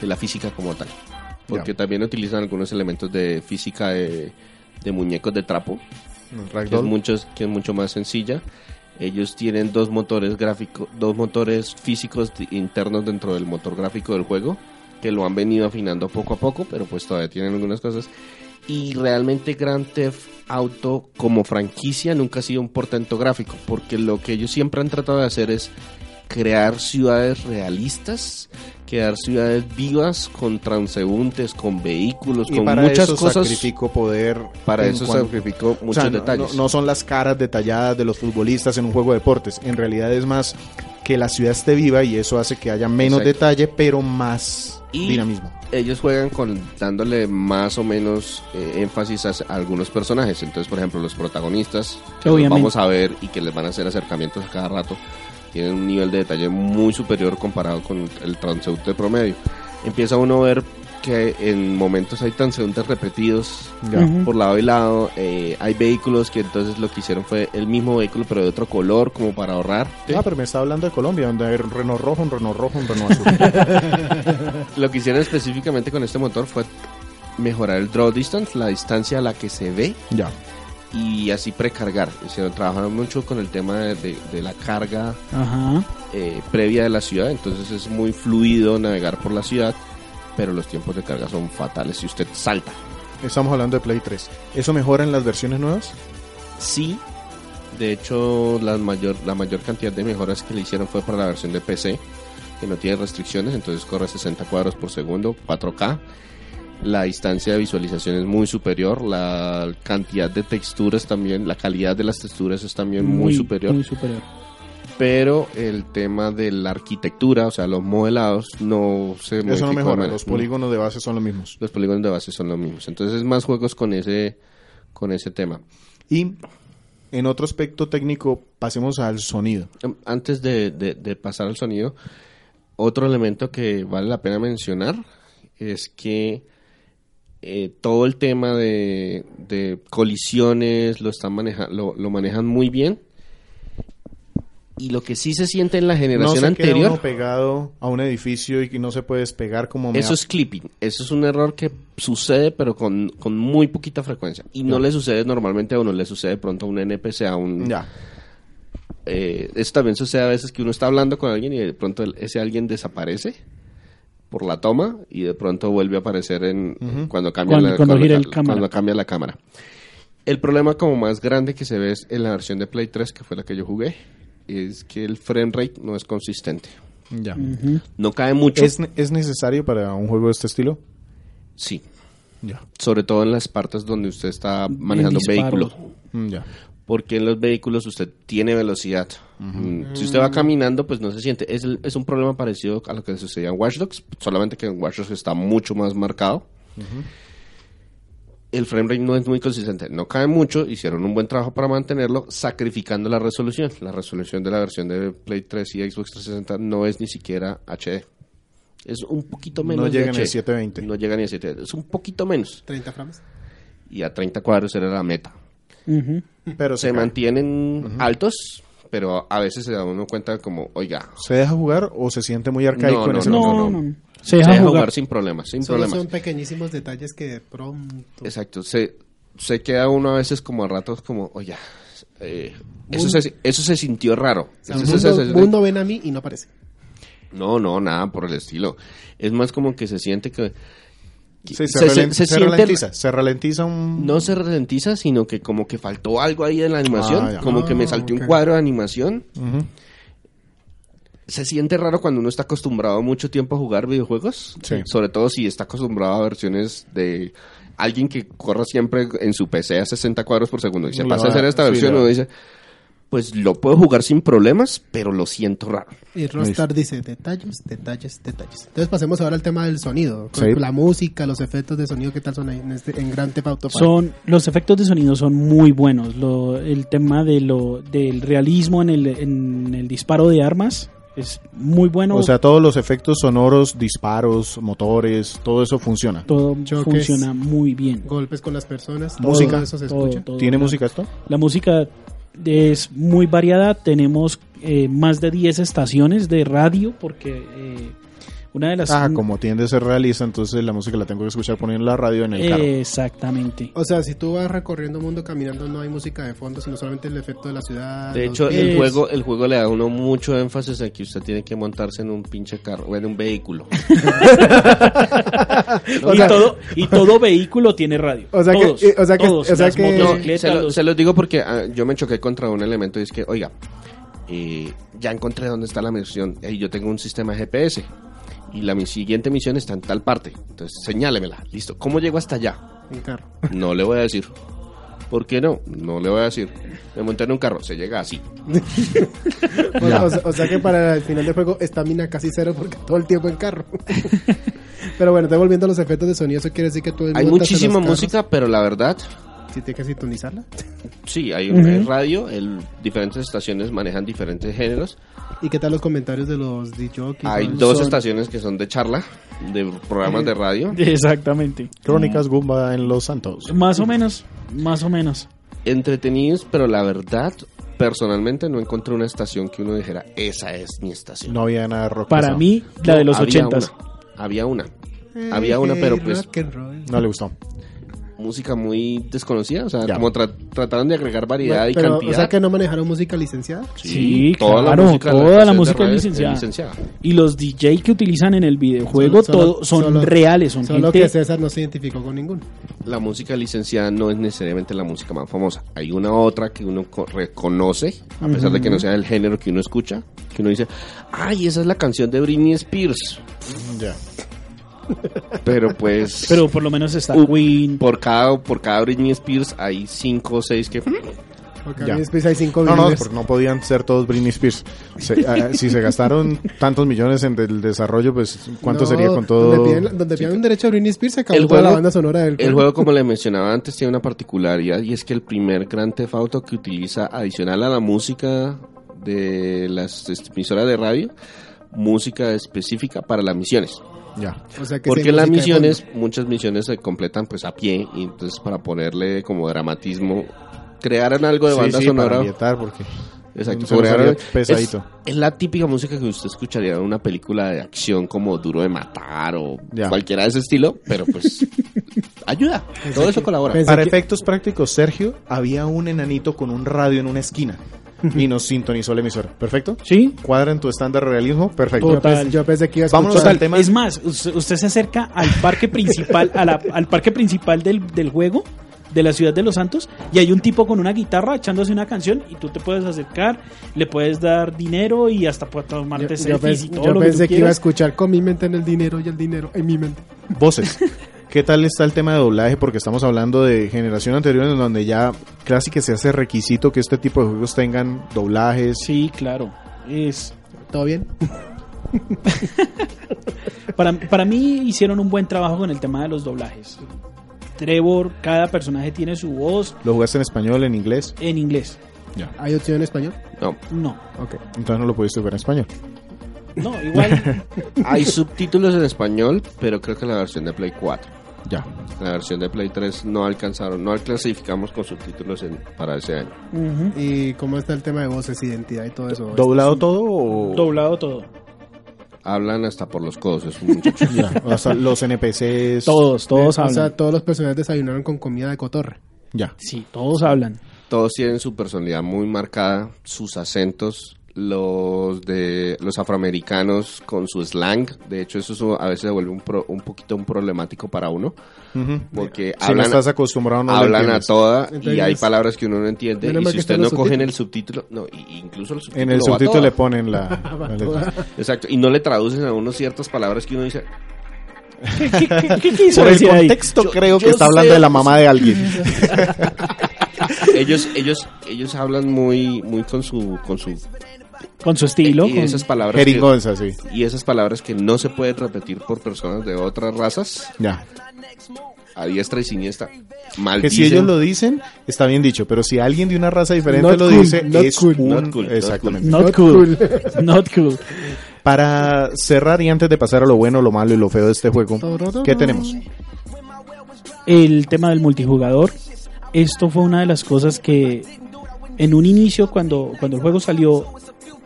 de la física como tal. Porque también utilizan algunos elementos de física de, de muñecos de trapo, Que es, muchos, que es mucho más sencilla. Ellos tienen dos motores gráficos, dos motores físicos internos dentro del motor gráfico del juego, que lo han venido afinando poco a poco, pero pues todavía tienen algunas cosas. Y realmente Grand Theft Auto como franquicia nunca ha sido un portento gráfico, porque lo que ellos siempre han tratado de hacer es crear ciudades realistas, crear ciudades vivas con transeúntes, con vehículos, Y con para muchas eso cosas. sacrificó poder. Para eso cuanto- sacrificó O muchos sea, detalles. No, no son las caras detalladas de los futbolistas en un juego de deportes. En realidad es más que la ciudad esté viva y eso hace que haya menos Exacto. detalle, pero más Y- dinamismo. ellos juegan con dándole más o menos eh, énfasis a, a algunos personajes. Entonces, por ejemplo, los protagonistas, que los vamos a ver y que les van a hacer acercamientos a cada rato, tienen un nivel de detalle muy superior comparado con el transeúnte promedio. Empieza uno a ver que en momentos hay transeúntes repetidos Ya. Ujú. por lado y lado. eh, hay vehículos que entonces lo que hicieron fue el mismo vehículo pero de otro color como para ahorrar. Ah, pero me está hablando de Colombia, donde hay un Renault rojo, un Renault rojo, un Renault azul. Lo que hicieron específicamente con este motor fue mejorar el draw distance, la distancia a la que se ve ya. Y así precargar. Hicieron, trabajaron mucho con el tema de, de- de la carga Ajá. eh, previa de la ciudad, entonces es muy fluido navegar por la ciudad, pero los tiempos de carga son fatales si usted salta. Estamos hablando de Play 3. ¿Eso mejora en las versiones nuevas? Sí, de hecho la mayor, la mayor cantidad de mejoras que le hicieron fue para la versión de PC, que no tiene restricciones, entonces corre 60 cuadros por segundo, 4K. La distancia de visualización es muy superior, la cantidad de texturas también, la calidad de las texturas es también muy, superior. Muy superior. pero el tema de la arquitectura, o sea, los modelados, no se Eso no mejora. Los polígonos de base son los mismos. Los polígonos de base son los mismos. Entonces, es más juegos con ese, con ese tema. Y en otro aspecto técnico, pasemos al sonido. Em, Antes de, de- de pasar al sonido, otro elemento que vale la pena mencionar es que eh, todo el tema de, de colisiones lo están maneja, lo, lo manejan muy bien. Y lo que sí se siente en la No generación se queda anterior, uno pegado a un edificio y que no se puede despegar como eso es clipping. Eso es un error que sucede, pero con, con muy poquita frecuencia. Y no le sucede normalmente a uno, le sucede de pronto a un NPC, a un, Ya. Eh, eso también sucede a veces que uno está hablando con alguien y de pronto ese alguien desaparece por la toma y de pronto vuelve a aparecer en cuando cambia Cuando- la, cuando el cámara. cuando cambia la cámara. El problema como más grande que se ve es en la versión de Play 3 que fue la que yo jugué es que el frame rate no es consistente. Ya. No cae mucho. ¿Es, ¿Es necesario para un juego de este estilo? Sí. Ya. Sobre todo en las partes donde usted está manejando vehículo. Mm, Ya. porque en los vehículos usted tiene velocidad. Mm, Si usted va caminando, pues no se siente. Es, el- es un problema parecido a lo que sucedía en Watch Dogs, solamente que en Watch Dogs está mucho más marcado. El frame rate no es muy consistente, no cae mucho, hicieron un buen trabajo para mantenerlo, sacrificando la resolución. La resolución de la versión de Play 3 y Xbox 360 no es ni siquiera HD. Es un poquito menos. No de llega ni a HD. 720. No llega ni a 720. Es un poquito menos. 30 frames. Y a 30 cuadros era la meta. Pero se se, mantienen altos, pero a veces se da uno cuenta como, oiga, ¿Se deja jugar o se siente muy arcaico No, en ese no, momento? No, no. no, no. Se se deja deja jugar. jugar sin problemas, sin Solo problemas. son pequeñísimos detalles que de pronto... Exacto, se, se queda uno a veces como a ratos como, oiga, eh, eso, se, eso se sintió raro. O sea, Eso mundo, se- se- se- mundo ven a mí y no aparece. No, no, nada por el estilo. Es más como que se siente que... Sí, se, se- ralen- se se siente- ralentiza. Se ralentiza un... No se ralentiza, sino que como que faltó algo ahí en la animación, Ah, como que me Ah, salté un cuadro de animación. Se siente raro cuando uno está acostumbrado mucho tiempo a jugar videojuegos. Sí. Sobre todo si está acostumbrado a versiones de alguien que corra siempre en su PC a 60 cuadros por segundo y se Le pasa a hacer esta sí, versión, va. uno dice, pues lo puedo jugar sin problemas, pero lo siento raro. Y Rockstar dice detalles, detalles, detalles. Entonces pasemos ahora al tema del sonido. Sí. La música, los efectos de sonido, ¿qué tal son ahí en, este, en Grand Theft Auto 5? Son, los efectos de sonido son muy buenos. Lo, el tema de lo, del realismo en el, en el disparo de armas es muy bueno. O sea, todos los efectos sonoros, disparos, motores, todo eso funciona. todo choques. funciona muy bien. Golpes con las personas, Música. todo eso se Todo, escucha. todo. ¿Tiene música esto? La música es muy variada. Tenemos eh, más de 10 estaciones de radio porque eh, una de las... Ah, como tiende a ser realista, entonces la música la tengo que escuchar poniendo la radio en el carro. Exactamente. O sea, si tú vas recorriendo el mundo caminando, no hay música de fondo, sino solamente el efecto de la ciudad. De hecho, el juego, el juego le da a uno mucho énfasis a que usted tiene que montarse en un pinche carro o en un vehículo. y, todo, y todo vehículo tiene radio. O sea todos, eh, o sea que- todos, o sea las que- No, motocicletas, se, lo- los- se los digo porque ah, yo me choqué contra un elemento y es que, oiga, eh, ya encontré dónde está la misión y yo tengo un sistema GPS y la mi siguiente misión está en tal parte. Entonces, señálemela. Listo. ¿Cómo llego hasta allá? En carro. No le voy a decir. ¿Por qué no? No le voy a decir. Me monté en un carro, se llega así. O, sea- o sea- o sea que para el final del juego estamina casi cero porque todo el tiempo en carro. Pero bueno, devolviendo los efectos de sonido, eso quiere decir que tú Hay muchísima música, pero la verdad, Sí, tienes que sintonizarla. sí, hay un el radio, el, diferentes estaciones manejan diferentes géneros. ¿Y qué tal los comentarios de los DJs? Hay dos estaciones que son de charla, de programas de radio. Exactamente. Crónicas Gumba en Los Santos. Más o menos, más o menos. Entretenidos, pero la verdad, personalmente no encontré una estación que uno dijera, esa es mi estación. No había nada de rock. Para mí, la de los había ochentas. una, había una. Había una, pero pues Rock and roll. No le gustó. Música muy desconocida, o sea, Ya. como tra- trataron de agregar variedad y Pero, cantidad. O sea que no manejaron música licenciada. Sí, toda claro, la música, toda la música es licenciada. licenciada. Y los DJ que utilizan en el videojuego Solo- todo, son solo- reales, son Solo gente... que César no se identificó con ninguno. La música licenciada no es necesariamente la música más famosa. Hay una otra que uno co- reconoce, a pesar de que no sea el género que uno escucha, que uno dice, ay, esa es la canción de Britney Spears. Ya. Pero pues... Pero por lo menos está Queen. por cada, por cada Britney Spears hay cinco o seis que... Porque Ya. después hay cinco No, no, porque no podían ser todos Britney Spears. Se- ah, si se gastaron tantos millones en el desarrollo, pues ¿cuánto No, sería con todo? Donde piden, donde piden un derecho a Britney Spears se acabó El toda la juego- banda sonora del El juego, como le mencionaba antes, tiene una particularidad y es que el primer Grand Theft Auto que utiliza, adicional a la música de las emisoras de radio, música específica para las misiones. Ya. O sea que Porque las misiones, muchas misiones se completan pues a pie y entonces para ponerle como dramatismo, crearan algo de Sí, banda sí, para sonora. ambientar, porque Exacto, crearan- pesadito. Es, es la típica música que usted escucharía en una película de acción como Duro de Matar o Ya. cualquiera de ese estilo, pero pues ayuda, todo eso colabora. Pensé Para que- efectos prácticos, Sergio, había un enanito con un radio en una esquina y nos sintonizó el emisor. ¿Perfecto? ¿Sí? ¿Cuadra en tu estándar realismo? Perfecto. Yo Total. pensé, yo pensé que iba a escuchar. Vámonos al tema. Es más, usted, usted se acerca al parque principal, a la- al parque principal del, del juego, de la ciudad de Los Santos, y hay un tipo con una guitarra echándose una canción, y tú te puedes acercar, le puedes dar dinero y hasta puedes tomarte yo pens- y todo yo lo que pensé que iba a escuchar con mi mente en el dinero y el dinero en mi mente. Voces. ¿Qué tal está el tema de doblaje? Porque estamos hablando de generación anterior en donde ya casi que se hace requisito que este tipo de juegos tengan doblajes. Sí, claro. Es, ¿Todo bien? para, para mí hicieron un buen trabajo con el tema de los doblajes. Trevor, cada personaje tiene su voz ¿Lo jugaste en español, en inglés? en inglés. ¿Hay opción en español? No, No, Ok. Entonces no lo pudiste jugar en español. no, igual. hay subtítulos en español, pero creo que la versión de Play 4. Ya. La versión de Play 3 no alcanzaron, no clasificamos con subtítulos en- para ese año. ¿Y cómo está el tema de voces, identidad y todo eso? ¿Doblado todo o...? Doblado todo. Hablan hasta por los codos, esos muchachos. O sea, los NPCs... Todos, todos o hablan. sea, todos los personajes desayunaron con comida de cotorre. Ya. Sí, todos hablan. Todos tienen su personalidad muy marcada, sus acentos, los de los afroamericanos con su slang. De hecho, eso es- a veces se vuelve un, pro- un poquito un problemático para uno, porque Si no hablan, estás acostumbrado no hablan a toda Entonces, y hay palabras que uno no entiende. Y si usted no coge en el subtítulo, no, incluso el subtítulo En el subtítulo le ponen la... la letra. Exacto, y no le traducen a uno ciertas palabras que uno dice, ¿Qué, qué, qué- qué quiso Por el contexto Yo- creo que está sé- hablando de la mamá de alguien. ellos ellos ellos hablan muy muy con su con su Con su estilo. y con- esas palabras que, sí. y esas palabras que no se pueden repetir por personas de otras razas Ya. a diestra y siniestra Que maldicen si ellos lo dicen, está bien dicho, pero si alguien de una raza diferente Not lo cool, dice, not es cool. un... Not cool, Exactamente. Not, cool. Not cool. Para cerrar y antes de pasar a lo bueno, lo malo y lo feo de este juego, ¿qué tenemos? El tema del multijugador. Esto fue una de las cosas que en un inicio, cuando, cuando el juego salió,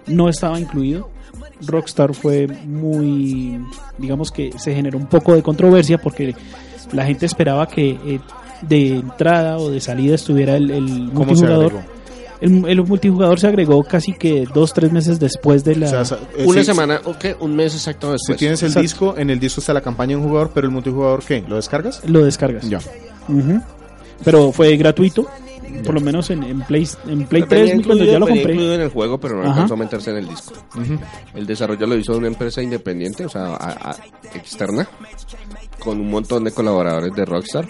no estaba incluido. Rockstar fue muy, digamos que se generó un poco de controversia porque la gente esperaba que eh, de entrada o de salida estuviera el, el ¿Cómo se multijugador. El, el multijugador se agregó casi que dos, tres meses después de la... O sea, sa- eh, una si- semana o qué un mes exacto Si después tienes el Exacto. disco, en el disco está la campaña de un jugador, pero el multijugador, ¿qué? ¿Lo descargas? lo descargas. Ya. Pero fue gratuito por lo menos en, en Play, en Play Venía 3, cuando ya lo compré. incluido en el juego, pero no Ajá. alcanzó a meterse en el disco. El desarrollo lo hizo una empresa independiente, o sea, a- a- externa, con un montón de colaboradores de Rockstar.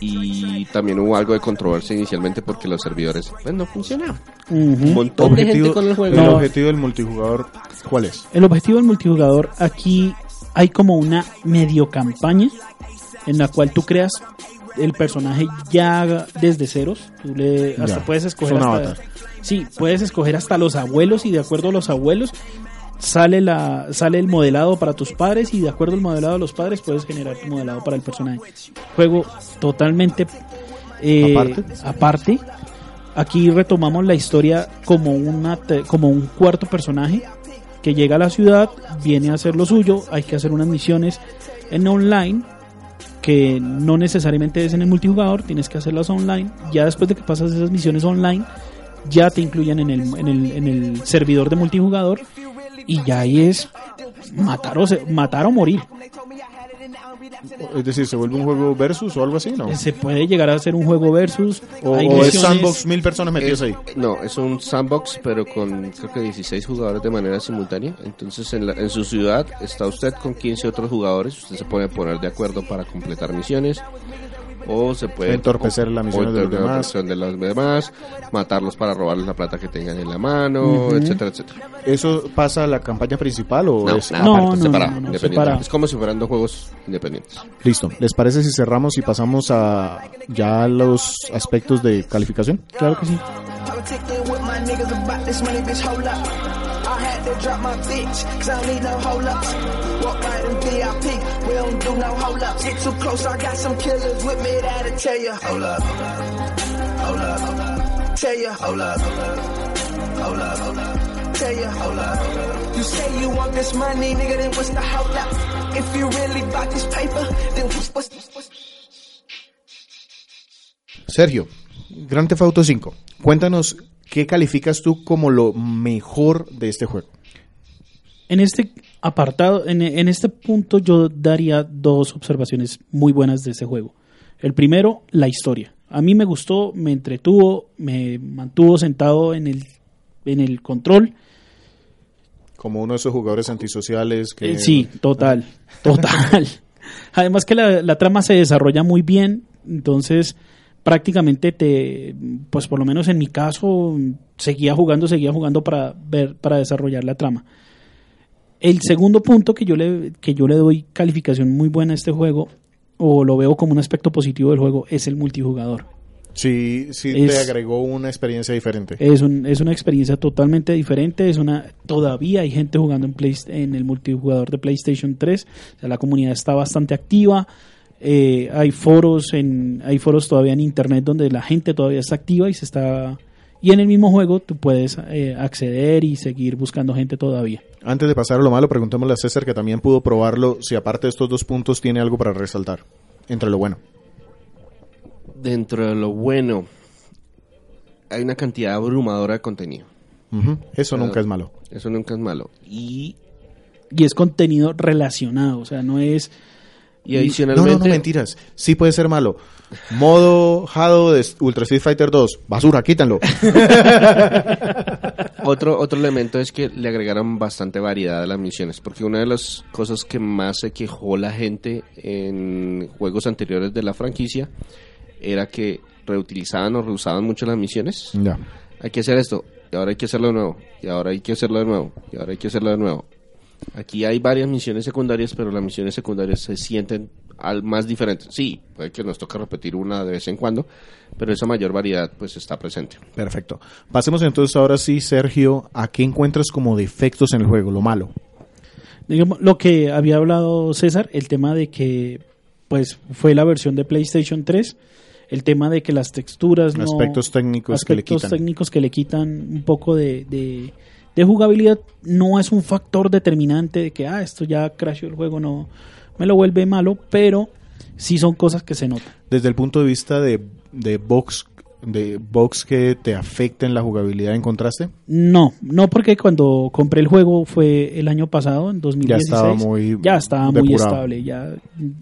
Y también hubo algo de controversia inicialmente porque los servidores pues, no funcionaban. Un de gente con el juego. el No. objetivo del multijugador, ¿cuál es? El objetivo del multijugador aquí hay como una medio campaña en la cual tú creas el personaje ya desde ceros. Tú le, hasta Ya, puedes escoger hasta, sí, puedes escoger hasta los abuelos y de acuerdo a los abuelos sale la sale el modelado para tus padres y de acuerdo al modelado de los padres puedes generar tu modelado para el personaje. Juego totalmente eh, ¿Aparte? aparte. Aquí retomamos la historia como una como un cuarto personaje que llega a la ciudad, viene a hacer lo suyo, hay que hacer unas misiones en online que no necesariamente es en el multijugador, tienes que hacerlas online. Ya después de que pasas esas misiones online, ya te incluyen en el, en el, en el servidor de multijugador y ya ahí es matar o, matar o morir. Es decir, ¿se vuelve un juego versus o algo así, no? Se puede llegar a hacer un juego versus. O, o es sandbox, mil personas metidas ahí. No, es un sandbox, pero con creo que 16 jugadores de manera simultánea. Entonces, en, la- en su ciudad está usted con 15 otros jugadores. Usted se puede poner de acuerdo para completar misiones. O se puede Entorpecer de los demás. la misión de los demás, matarlos para robarles la plata que tengan en la mano, etcétera, etcétera. ¿Eso pasa a la campaña principal o No, es nada, No, aparte, no, separado, no, separado. Es como si fueran dos juegos independientes. Listo. ¿Les parece si cerramos y pasamos a ya los aspectos de calificación? Claro que sí. I had to drop my bitch, cause I don't need no hold ups. Walk right in VIP, we don't do no hold ups. Get too close, I got some killers with me that'll tell ya. Hold up, hold up, tell ya. Hold up, hold up, hold up, tell ya. Hold up. You say you want this money, nigga, then what's the hold up? If you really bought this paper, then what's, what's, what's Sergio, Grand Theft Auto 5. Cuéntanos qué calificas tú como lo mejor de este juego. En este apartado, en, en este punto yo daría dos observaciones muy buenas de este juego. El primero, la historia. A mí me gustó, me entretuvo, me mantuvo sentado en el, en el control. Como uno de esos jugadores antisociales que... Eh, sí, total, total. Además que la, la trama se desarrolla muy bien, entonces prácticamente te, pues por lo menos en mi caso, seguía jugando, seguía jugando para ver, para desarrollar la trama. El segundo punto que yo le, que yo le doy calificación muy buena a este juego, o lo veo como un aspecto positivo del juego, es el multijugador. Sí, sí Es- te agregó una experiencia diferente. Es, un- es una experiencia totalmente diferente. Es una todavía hay gente jugando en, Play, en el multijugador de PlayStation 3. O sea, la comunidad está bastante activa. Eh, hay foros en hay foros todavía en internet donde la gente todavía está activa y se está y en el mismo juego tú puedes eh, acceder y seguir buscando gente todavía. Antes de pasar a lo malo, preguntémosle a César que también pudo probarlo, si aparte de estos dos puntos tiene algo para resaltar, entre lo bueno. Dentro de lo bueno, hay una cantidad abrumadora de contenido. Eso nunca es malo. Eso nunca es malo. Y, Y es contenido relacionado, o sea, no es y No, adicionalmente... no, no, mentiras. Sí puede ser malo. Modo Hado de Ultra Street Fighter 2. Basura, quítanlo. Otro, otro elemento es que le agregaron bastante variedad a las misiones, porque una de las cosas que más se quejó la gente en juegos anteriores de la franquicia era que reutilizaban o reusaban mucho las misiones. ya. Hay que hacer esto, y ahora hay que hacerlo de nuevo, y ahora hay que hacerlo de nuevo, y ahora hay que hacerlo de nuevo. Aquí hay varias misiones secundarias, pero las misiones secundarias se sienten al más diferentes. Sí, puede que nos toque repetir una de vez en cuando, pero esa mayor variedad pues está presente. Perfecto. Pasemos entonces ahora sí, Sergio, a qué encuentras como defectos en el juego, lo malo. digamos, lo que había hablado César, el tema de que pues fue la versión de PlayStation 3, el tema de que las texturas no- Aspectos técnicos que le aspectos quitan. técnicos que le quitan un poco de, de, de jugabilidad no es un factor determinante de que ah esto ya crashó el juego no me lo vuelve malo pero sí son cosas que se notan. Desde el punto de vista de, de box de bugs que te afecten la jugabilidad encontraste? No, no porque cuando compré el juego fue el año pasado, en 2016. Ya estaba muy ya estaba muy depurado. estable, ya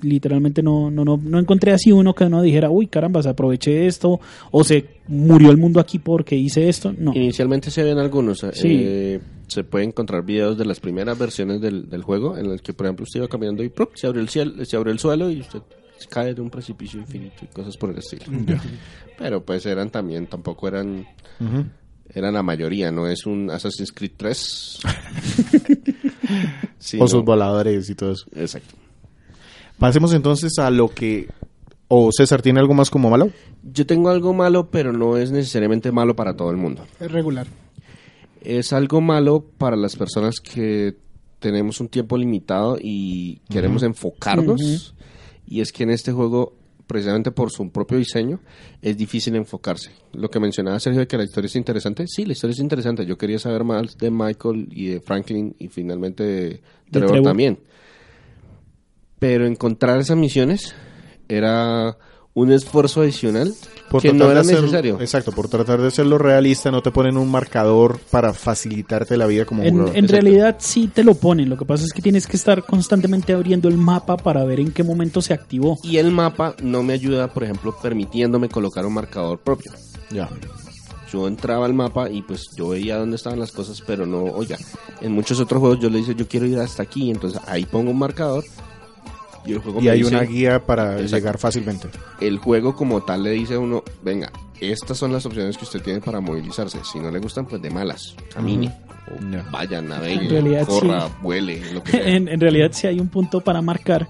literalmente no, no, no, no encontré así uno que uno dijera, uy caramba, se aproveché esto, o se murió el mundo aquí porque hice esto, no. Inicialmente se ven algunos. Sí. eh, se pueden encontrar videos de las primeras versiones del, del juego en el que, por ejemplo, usted iba caminando y se abrió el cielo, se abrió el suelo y usted cae de un precipicio infinito y cosas por el estilo. Pero pues eran también, tampoco eran eran la mayoría, no es un Assassin's Creed 3. Sí, o sus voladores y todo eso. Exacto. Pasemos entonces a lo que... ¿O César tiene algo más como malo? Yo tengo algo malo, pero no es necesariamente malo para todo el mundo. Es regular. Es algo malo para las personas que tenemos un tiempo limitado y queremos enfocarnos. Y es que en este juego, precisamente por su propio diseño, es difícil enfocarse. Lo que mencionaba Sergio de que la historia es interesante, sí, la historia es interesante. Yo quería saber más de Michael y de Franklin y finalmente de Trevor Trevor. también. Pero encontrar esas misiones era un esfuerzo adicional que tratar no era necesario. Exacto, por tratar de hacerlo realista, no te ponen un marcador para facilitarte la vida como En, jugador. en Exacto. realidad sí te lo ponen, lo que pasa es que tienes que estar constantemente abriendo el mapa para ver en qué momento se activó. Y el mapa no me ayuda, por ejemplo, permitiéndome colocar un marcador propio. Ya. Yo entraba al mapa y pues yo veía dónde estaban las cosas, pero no, oiga, en muchos otros juegos yo le dice yo quiero ir hasta aquí, entonces ahí pongo un marcador y el juego Y me hay dice- una guía para Exacto. llegar fácilmente. el juego como tal le dice a uno, venga, estas son las opciones que usted tiene para movilizarse, si no le gustan pues de malas, camine, o Ya. vaya, En navegue, realidad, corra, sí. vuele, lo que sea. en, en realidad sí hay un punto para marcar.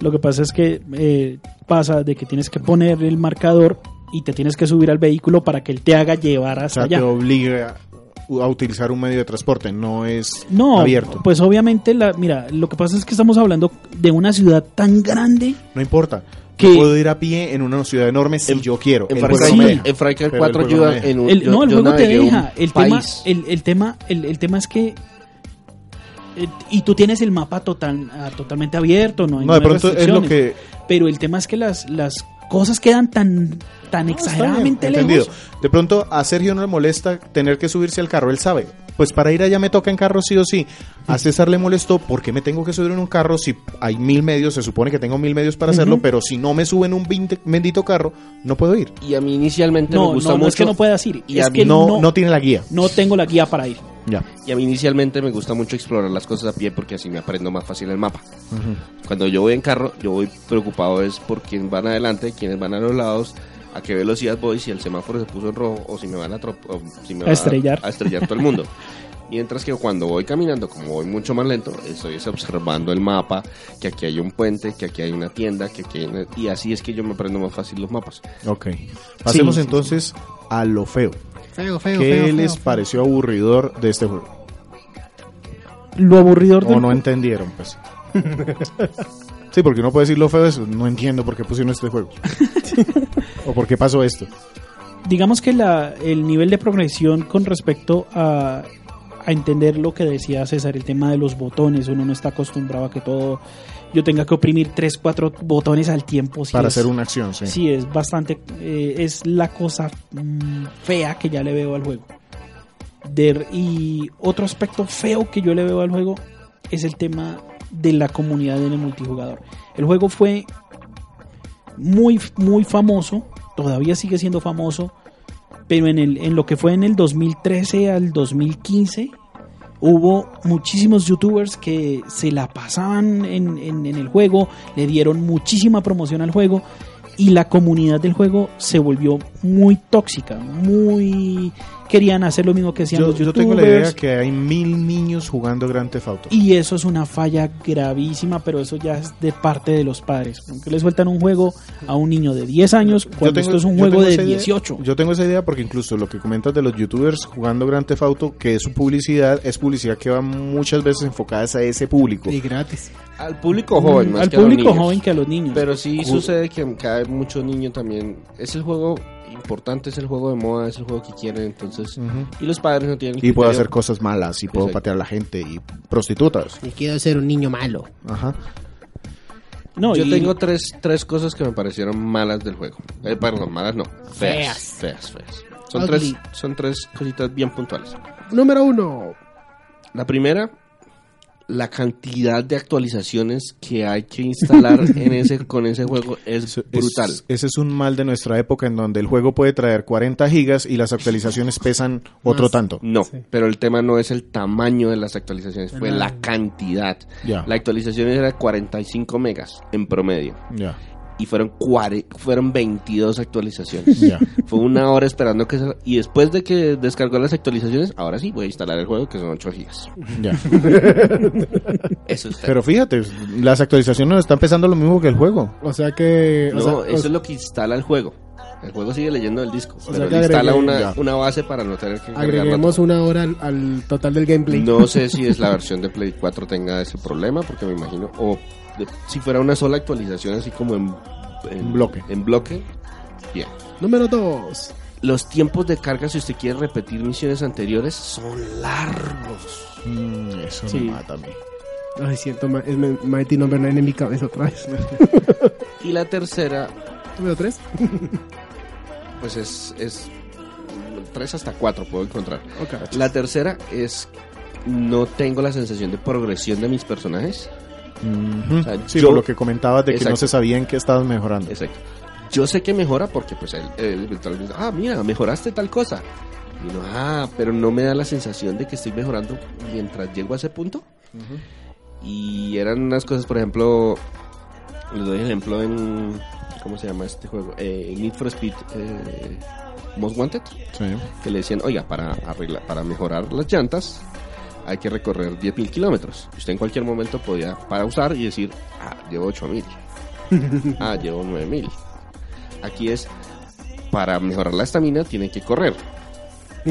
Lo que pasa es que eh, pasa de que tienes que poner el marcador y te tienes que subir al vehículo para que él te haga llevar O hasta sea, te allá. obliga a utilizar un medio de transporte, no es No, abierto. pues obviamente, la, mira, lo que pasa es que estamos hablando de una ciudad tan grande No importa. que- Yo puedo ir a pie en una ciudad enorme si yo quiero. En el 4 juego no ayuda en un, El- yo- no, el yo juego te deja. El tema, país. el, el tema, el, el tema es que eh, y tú tienes el mapa total, ah, totalmente abierto, no hay No, de pronto es lo que Pero el tema es que las, las cosas quedan tan, tan exageradamente Entendido. lejos. De pronto a Sergio no le molesta tener que subirse al carro, él sabe. Pues para ir allá me toca en carro sí o sí. A César le molestó porque me tengo que subir en un carro si hay mil medios, se supone que tengo mil medios para hacerlo, pero si no me suben un bendito carro, no puedo ir. Y a mí inicialmente No, me gusta no, no mucho. es que no puedas ir, y es a que mí no, no- no, tiene la guía. No tengo la guía para ir. Ya. Y a mí inicialmente me gusta mucho explorar las cosas a pie porque así me aprendo más fácil el mapa. Cuando yo voy en carro, yo voy preocupado es por quién van adelante, quiénes van a los lados, a qué velocidad voy, si el semáforo se puso en rojo o si me van a, si me A va estrellar. a estrellar todo el mundo. Mientras que cuando voy caminando, como voy mucho más lento, estoy es observando el mapa, que aquí hay un puente, que aquí hay una tienda, que aquí hay una- Y así es que yo me aprendo más fácil los mapas. Ok. Pasemos Sí, sí, entonces a lo feo. Feo, feo, ¿Qué feo, les feo. pareció aburridor de este juego? Lo aburridor del O no entendieron, pues. Sí, porque uno puede decir lo feo es, no entiendo por qué pusieron este juego. o por qué pasó esto. digamos que la, el nivel de progresión con respecto a, a entender lo que decía César, el tema de los botones, uno no está acostumbrado a que todo yo tenga que oprimir tres, cuatro botones al tiempo. sí para es- hacer una acción, sí. Sí, es bastante, eh, es la cosa mm, fea que ya le veo al juego. De- y otro aspecto feo que yo le veo al juego es el tema de la comunidad en el multijugador. El juego fue muy, muy famoso, todavía sigue siendo famoso, pero en, el, en lo que fue en el 2013 al 2015 hubo muchísimos youtubers que se la pasaban en, en- en el juego, le dieron muchísima promoción al juego y la comunidad del juego se volvió muy tóxica, muy querían hacer lo mismo que hacían Yo, los yo youtubers. tengo la idea que hay mil niños jugando Grand Theft Auto. Y eso es una falla gravísima, pero eso ya es de parte de los padres. Porque le sueltan un juego a un niño de 10 años cuando esto es un juego tengo de idea- 18? yo tengo esa idea porque incluso lo que comentas de los youtubers jugando Grand Theft Auto, que es su publicidad, es publicidad que va muchas veces enfocada a ese público. Y gratis. Al público joven, más Al que a los público niños. joven que a los niños. Pero sí Ju- sucede que cada mucho niño también. Es el juego importante, es el juego de moda, es el juego que quieren, entonces. Y los padres no tienen. Y puedo hacer cosas malas, y puedo Exacto. patear a la gente, y prostitutas. Y quiero ser un niño malo. Ajá. No, Yo y- tengo tres, tres cosas que me parecieron malas del juego. Eh, perdón, malas no. Feas. Feas, feas. Son, Ugly. tres, son tres cositas bien puntuales. Número uno. La primera, la cantidad de actualizaciones que hay que instalar en ese, con ese juego es brutal. es- ese es un mal de nuestra época en donde el juego puede traer 40 gigas y las actualizaciones pesan otro tanto. No, Sí. pero el tema no es el tamaño de las actualizaciones, fue La- cantidad. La actualización era de 45 megas en promedio Ya, y fueron cuare- fueron 22 actualizaciones. Fue una hora esperando que se... Y después de que descargó las actualizaciones, ahora sí voy a instalar el juego que son 8 gigas. ya. Eso es Pero fíjate, las actualizaciones están pesando lo mismo que el juego. O sea que. o No, sea, eso o- es lo que instala el juego. El juego sigue leyendo el disco, sea pero que le instala agregué- una, una base para no tener que Agreguemos una hora al, al total del gameplay. No sé si es la versión de Play 4 tenga ese problema, porque me imagino, o de- si fuera una sola actualización así como en, En bloque. En bloque, bien. Número dos. Los tiempos de carga, si usted quiere repetir misiones anteriores, son largos. Mm, eso Sí. me mata a mí. Ay, siento, es mi- Mighty Number 9 en mi cabeza otra vez. Y la tercera, Número tres. pues es, es 3 hasta 4 puedo encontrar. La tercera es, no tengo la sensación de progresión de mis personajes. Ujú. O sea, sí, yo- por lo que comentabas de que no Exacto. se sabía en qué estabas mejorando. Exacto. Yo sé que mejora porque pues él, él eventualmente, ah, mira, mejoraste tal cosa. Y no, ah, pero no me da la sensación de que estoy mejorando mientras llego a ese punto. Y eran unas cosas, por ejemplo, les doy ejemplo en, ¿cómo se llama este juego? Eh, Need for Speed eh, Most Wanted, Sí. que le decían, oiga, para, arreglar, para mejorar las llantas hay que recorrer 10.000 kilómetros. Usted en cualquier momento podía pausar y decir, ah, llevo 8.000. ah, llevo 9.000. Aquí es, para mejorar la estamina tiene que correr.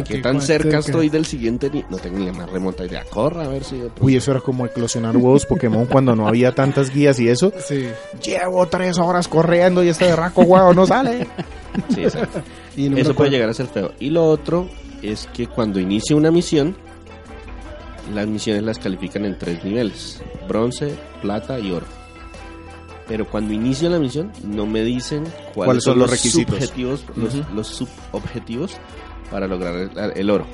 ¿Qué tan cerca estoy del siguiente? ni- No tengo ni la más remota idea. Corra a ver si... Uy, eso era como eclosionar huevos Pokémon cuando no había tantas guías y eso. Sí. Llevo tres horas corriendo y este berraco huevo no sale. Sí, exacto. Y Eso puede cuatro. llegar a ser feo. Y lo otro es que cuando inicia una misión, las misiones las califican en tres niveles: bronce, plata y oro. Pero cuando inicia la misión, no me dicen cuáles, ¿Cuáles son los requisitos? subjetivos, los, subobjetivos para lograr el, el oro.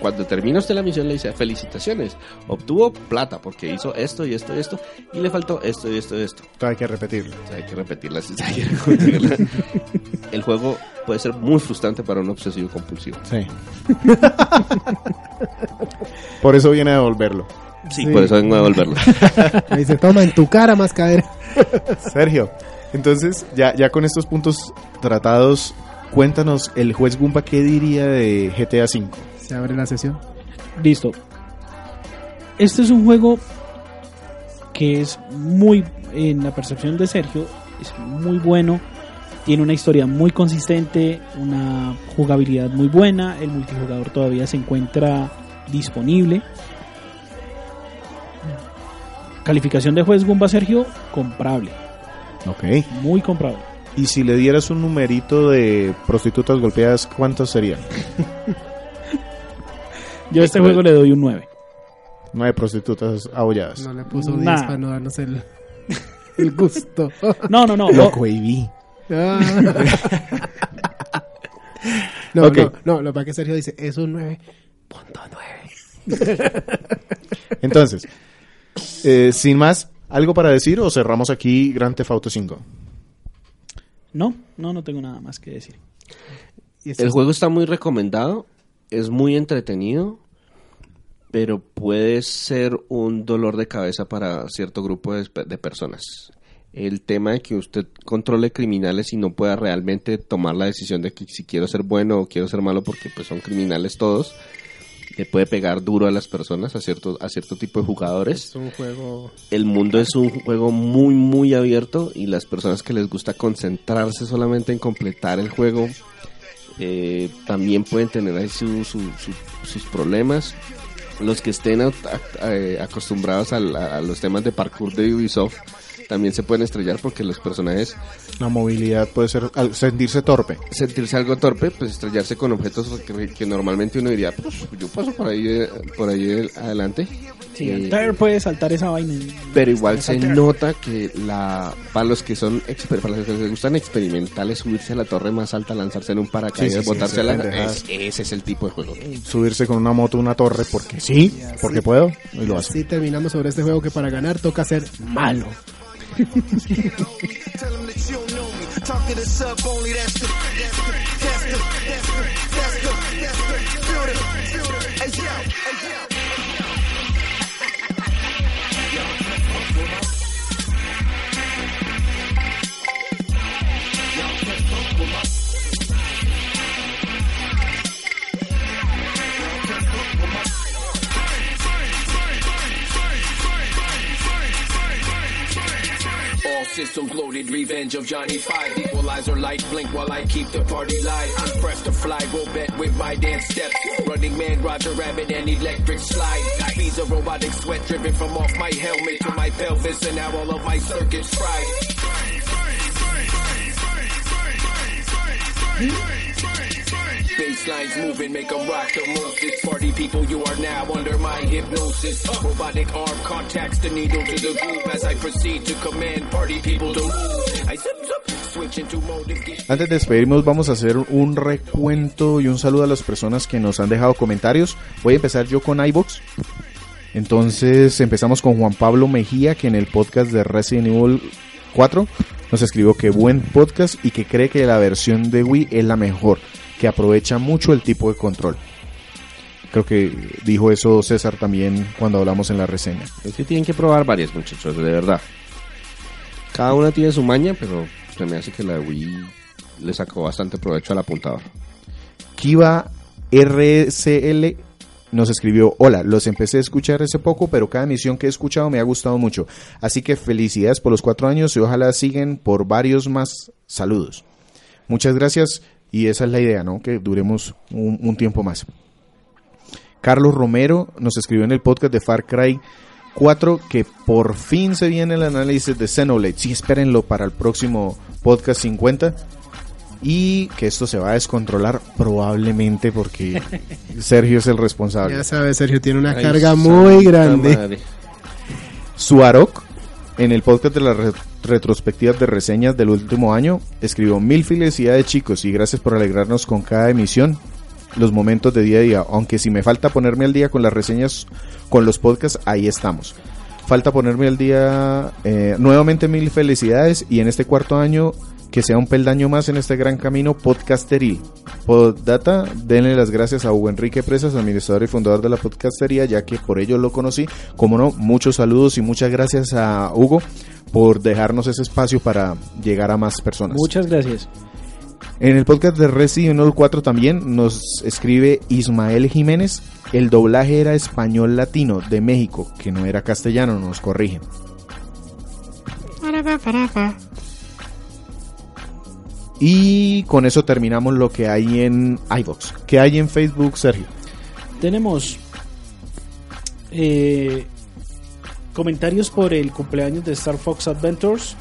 Cuando termina usted la misión le dice felicitaciones, obtuvo plata porque hizo esto y esto y esto y le faltó esto y esto y esto. Hay que repetirlo. O sea, hay que repetirla si se quiere conseguirla. El juego puede ser muy frustrante para un obsesivo compulsivo. Sí. Por eso viene a devolverlo. Sí, Sí. por eso vengo a devolverlo. Ahí se toma en tu cara más cadera. Sergio, entonces ya, ya con estos puntos tratados, cuéntanos el juez Gumba qué diría de GTA V. Se abre la sesión. Listo. Este es un juego que es muy, en la percepción de Sergio, es muy bueno. Tiene una historia muy consistente, una jugabilidad muy buena. El multijugador todavía se encuentra disponible. Calificación de juez Gumba Sergio, comprable, Ok. muy comprable. Y si le dieras un numerito de prostitutas golpeadas, ¿cuántos serían? Yo a este juego le doy un 9. Nueve prostitutas abolladas. No le puso Nah. 10 para no darnos el, el gusto. No, no, no. Loco, baby. Ah. no, Ok. no, no, lo que pasa es que Sergio dice, es un 9.9. Entonces, eh, sin más, ¿algo para decir o cerramos aquí Grand Theft Auto 5? No, no, no tengo nada más que decir. Y esto El es- juego está muy recomendado, es muy entretenido, pero puede ser un dolor de cabeza para cierto grupo de, de personas. El tema de que usted controle criminales y no pueda realmente tomar la decisión de que si quiero ser bueno o quiero ser malo porque pues son criminales todos, le puede pegar duro a las personas, a cierto, a cierto tipo de jugadores. Es un juego... el mundo es un juego muy muy abierto y las personas que les gusta concentrarse solamente en completar el juego eh, también pueden tener ahí su- su- su- sus problemas. Los que estén eh, acostumbrados a los temas de parkour de Ubisoft también se pueden estrellar porque los personajes La movilidad puede ser al sentirse torpe. sentirse algo torpe, pues estrellarse con objetos que, que normalmente uno diría, pues yo paso por ahí, eh, por ahí eh, adelante. Sí, Eh, Altair puede saltar esa vaina. pero igual se nota que la para los que son para los que les gustan experimentales subirse a la torre más alta, lanzarse en un paracaídas, Sí, sí, sí, botarse a la es- ese es el tipo de juego. Subirse con una moto a una torre porque sí, porque puedo, y lo hace. Así terminamos sobre este juego que para ganar toca ser malo. Tell them that you don't know me. Talk to the sub only, that's the, that's the, that's the, that's the, that's the, that's the, feel it, feel it. Hey, yo, hey, yo. All systems loaded, revenge of Johnny Five. Equalizer light blink while I keep the party live. I'm fresh to fly, roll bet with my dance steps. Running man, Roger Rabbit, and electric slide. Speeds of robotic sweat driven from off my helmet to my pelvis, and now all of my circuits fried. Baselines moving, make 'em rock party people, you are now under my hypnosis. Robotic arm contacts the needle to the groove as I proceed to command party people to move. I zip, zip, Antes de despedirnos vamos a hacer un recuento y un saludo a las personas que nos han dejado comentarios. Voy a empezar yo con iBox. Entonces empezamos con Juan Pablo Mejía que en el podcast de Resident Evil 4 nos escribió que buen podcast y que cree que la versión de Wii es la mejor, que aprovecha mucho el tipo de control. Creo que dijo eso César también cuando hablamos en la reseña. Es que tienen que probar varias, muchachos, de verdad. Cada una tiene su maña, pero se me hace que la Wii le sacó bastante provecho al apuntador. Kiva RCL nos escribió, hola, los empecé a escuchar hace poco, pero cada emisión que he escuchado me ha gustado mucho. Así que felicidades por los cuatro años y ojalá siguen por varios más. Saludos. Muchas gracias y esa es la idea, ¿no? Que duremos un, un tiempo más. Carlos Romero nos escribió en el podcast de Far Cry 4 que por fin se viene el análisis de Xenoblade. Sí, espérenlo para el próximo podcast 50 y que esto se va a descontrolar probablemente porque Sergio es el responsable. Ya sabes, Sergio tiene una Ay, carga muy grande. madre. Suarok, en el podcast de re- retrospectivas de reseñas del último año, escribió mil felicidades chicos y gracias por alegrarnos con cada emisión los momentos de día a día. Aunque si me falta ponerme al día con las reseñas, con los podcasts, ahí estamos. Falta ponerme al día eh, nuevamente mil felicidades y en este cuarto año que sea un peldaño más en este gran camino podcasteril. Poddata, denle las gracias a Hugo Enrique Presas, administrador y fundador de la podcastería, ya que por ello lo conocí. Como no, muchos saludos y muchas gracias a Hugo por dejarnos ese espacio para llegar a más personas. Muchas gracias. En el podcast de Resident Evil 4 también nos escribe Ismael Jiménez. El doblaje era español latino de México, que no era castellano, nos corrigen. Y con eso terminamos lo que hay en iVox. ¿Qué hay en Facebook, Sergio? Tenemos eh, comentarios por el cumpleaños de Star Fox Adventures.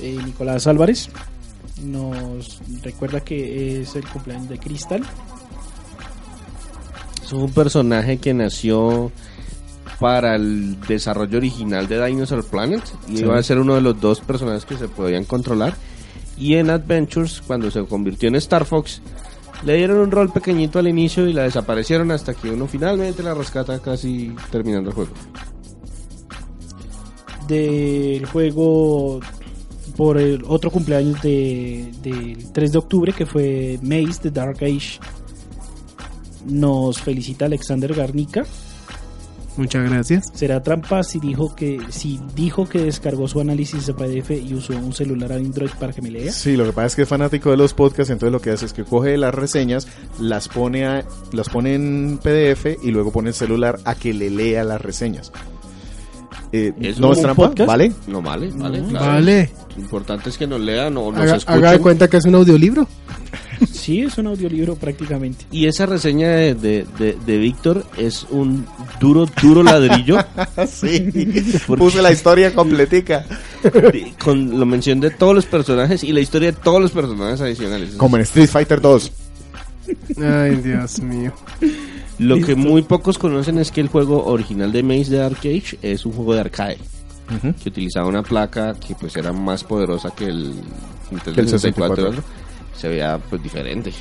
Eh, Nicolás Álvarez nos recuerda que es el cumpleaños de Crystal. Es un personaje que nació para el desarrollo original de Dinosaur Planet y Sí. iba a ser uno de los dos personajes que se podían controlar. Y en Adventures, cuando se convirtió en Star Fox, le dieron un rol pequeñito al inicio y la desaparecieron hasta que uno finalmente la rescata casi terminando el juego. del juego por el otro cumpleaños de, del 3 de octubre que fue Maze de Dark Age. Nos felicita Alexander Garnica. Muchas gracias. Será trampa si dijo que si dijo que descargó su análisis de PDF y usó un celular Android para que me lea. Sí, lo que pasa es que es fanático de los podcasts, entonces lo que hace es que coge las reseñas, las pone, a- las pone en PDF y luego pone el celular a que le lea las reseñas. Eh, ¿Es no es trampa, podcast? ¿vale? No vale, vale. No. claro. Vale. Lo importante es que nos lean o nos Haga, escuchen. haga de cuenta que es un audiolibro. Sí, es un audiolibro prácticamente. Y esa reseña de, de, de- de Víctor es un duro, duro ladrillo. sí, Porque- puse la historia completica. con la mención de todos los personajes y la historia de todos los personajes adicionales. Como en Street Fighter 2. Ay, Dios mío. Lo que muy pocos conocen es que el juego original de Maze de Arcade es un juego de arcade. Que utilizaba una placa que pues era más poderosa que el el 64. 64. Se veía pues diferente.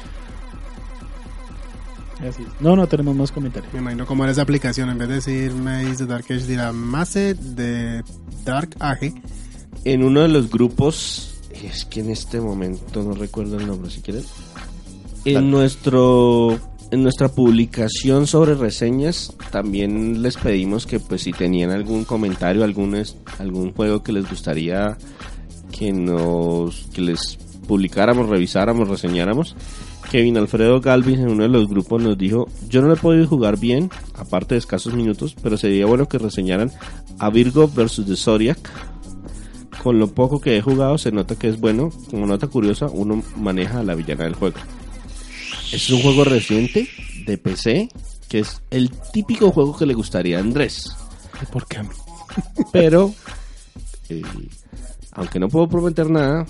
Así es. No, no tenemos más comentarios. Me imagino cómo era esa aplicación. En vez de decir Maze de Dark Age, dirá Maze de Dark Age. En uno de los grupos, es que en este momento no recuerdo el nombre si quieren. En nuestro en nuestra publicación sobre reseñas también les pedimos que pues si tenían algún comentario, algún es- algún juego que les gustaría que nos que les publicáramos, revisáramos, reseñáramos. Kevin Alfredo Galvis en uno de los grupos nos dijo, yo no lo he podido jugar bien, aparte de escasos minutos, pero sería bueno que reseñaran a Virgo versus The Zodiac. Con lo poco que he jugado se nota que es bueno. Como nota curiosa, uno maneja a la villana del juego. Es un juego reciente de PC, que es el típico juego que le gustaría a Andrés. ¿Por qué a mí? Pero, eh, aunque no puedo prometer nada,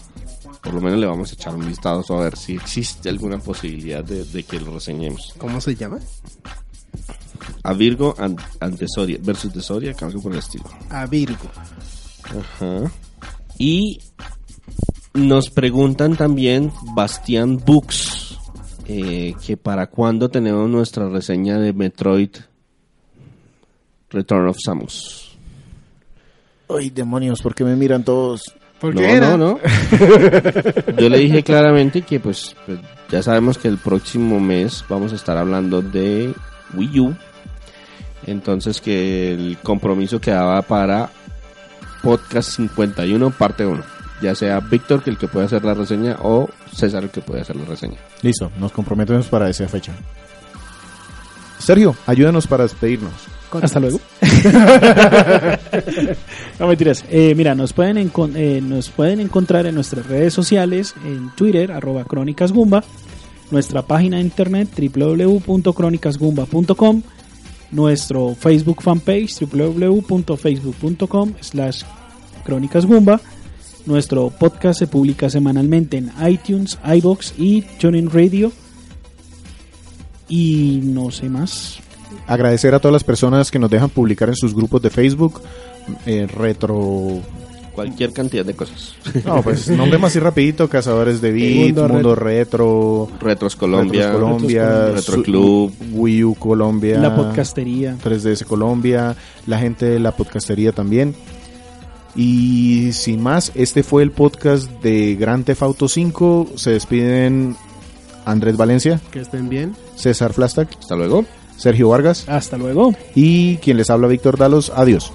por lo menos le vamos a echar un vistazo a ver si existe alguna posibilidad de, de que lo reseñemos. ¿Cómo se llama? A Virgo and, and the Zodiac, versus The Zodiac, algo por el estilo. A Virgo. Ajá. Y nos preguntan también Bastian Books eh, que para cuándo tenemos nuestra reseña de Metroid Return of Samus. Ay, demonios, ¿por qué me miran todos? ¿Por no, era? no, no. Yo le dije claramente que pues, pues, ya sabemos que el próximo mes vamos a estar hablando de Wii U. Entonces que el compromiso quedaba para Podcast 51, parte 1. Ya sea Víctor que el que puede hacer la reseña o César el que puede hacer la reseña. Listo, nos comprometemos para esa fecha. Sergio, ayúdanos para despedirnos. Hasta luego. no mentiras. Eh, mira, nos pueden, eh, nos pueden encontrar en nuestras redes sociales, en Twitter, arroba Crónicas Gumba, nuestra página de internet www.crónicasgumba.com, nuestro Facebook fanpage www.facebook.com slash Crónicas Gumba, nuestro podcast se publica semanalmente en iTunes, iBox y TuneIn Radio. Y no sé más. Agradecer a todas las personas que nos dejan publicar en sus grupos de Facebook. eh, retro. Cualquier cantidad de cosas. No, pues nombremos así rapidito: Cazadores de Beat, Mundo Mundo, Retro, Retros Colombia, Retros Colombia, Retro Club, Wii U Colombia, La podcastería. 3DS Colombia, la gente de la podcastería también. Y sin más, este fue el podcast de Gran Theft Auto 5. Se despiden Andrés Valencia, Que estén bien. César Flastak, hasta luego. Sergio Vargas Hasta luego. y quien les habla Víctor Dalos. Adiós.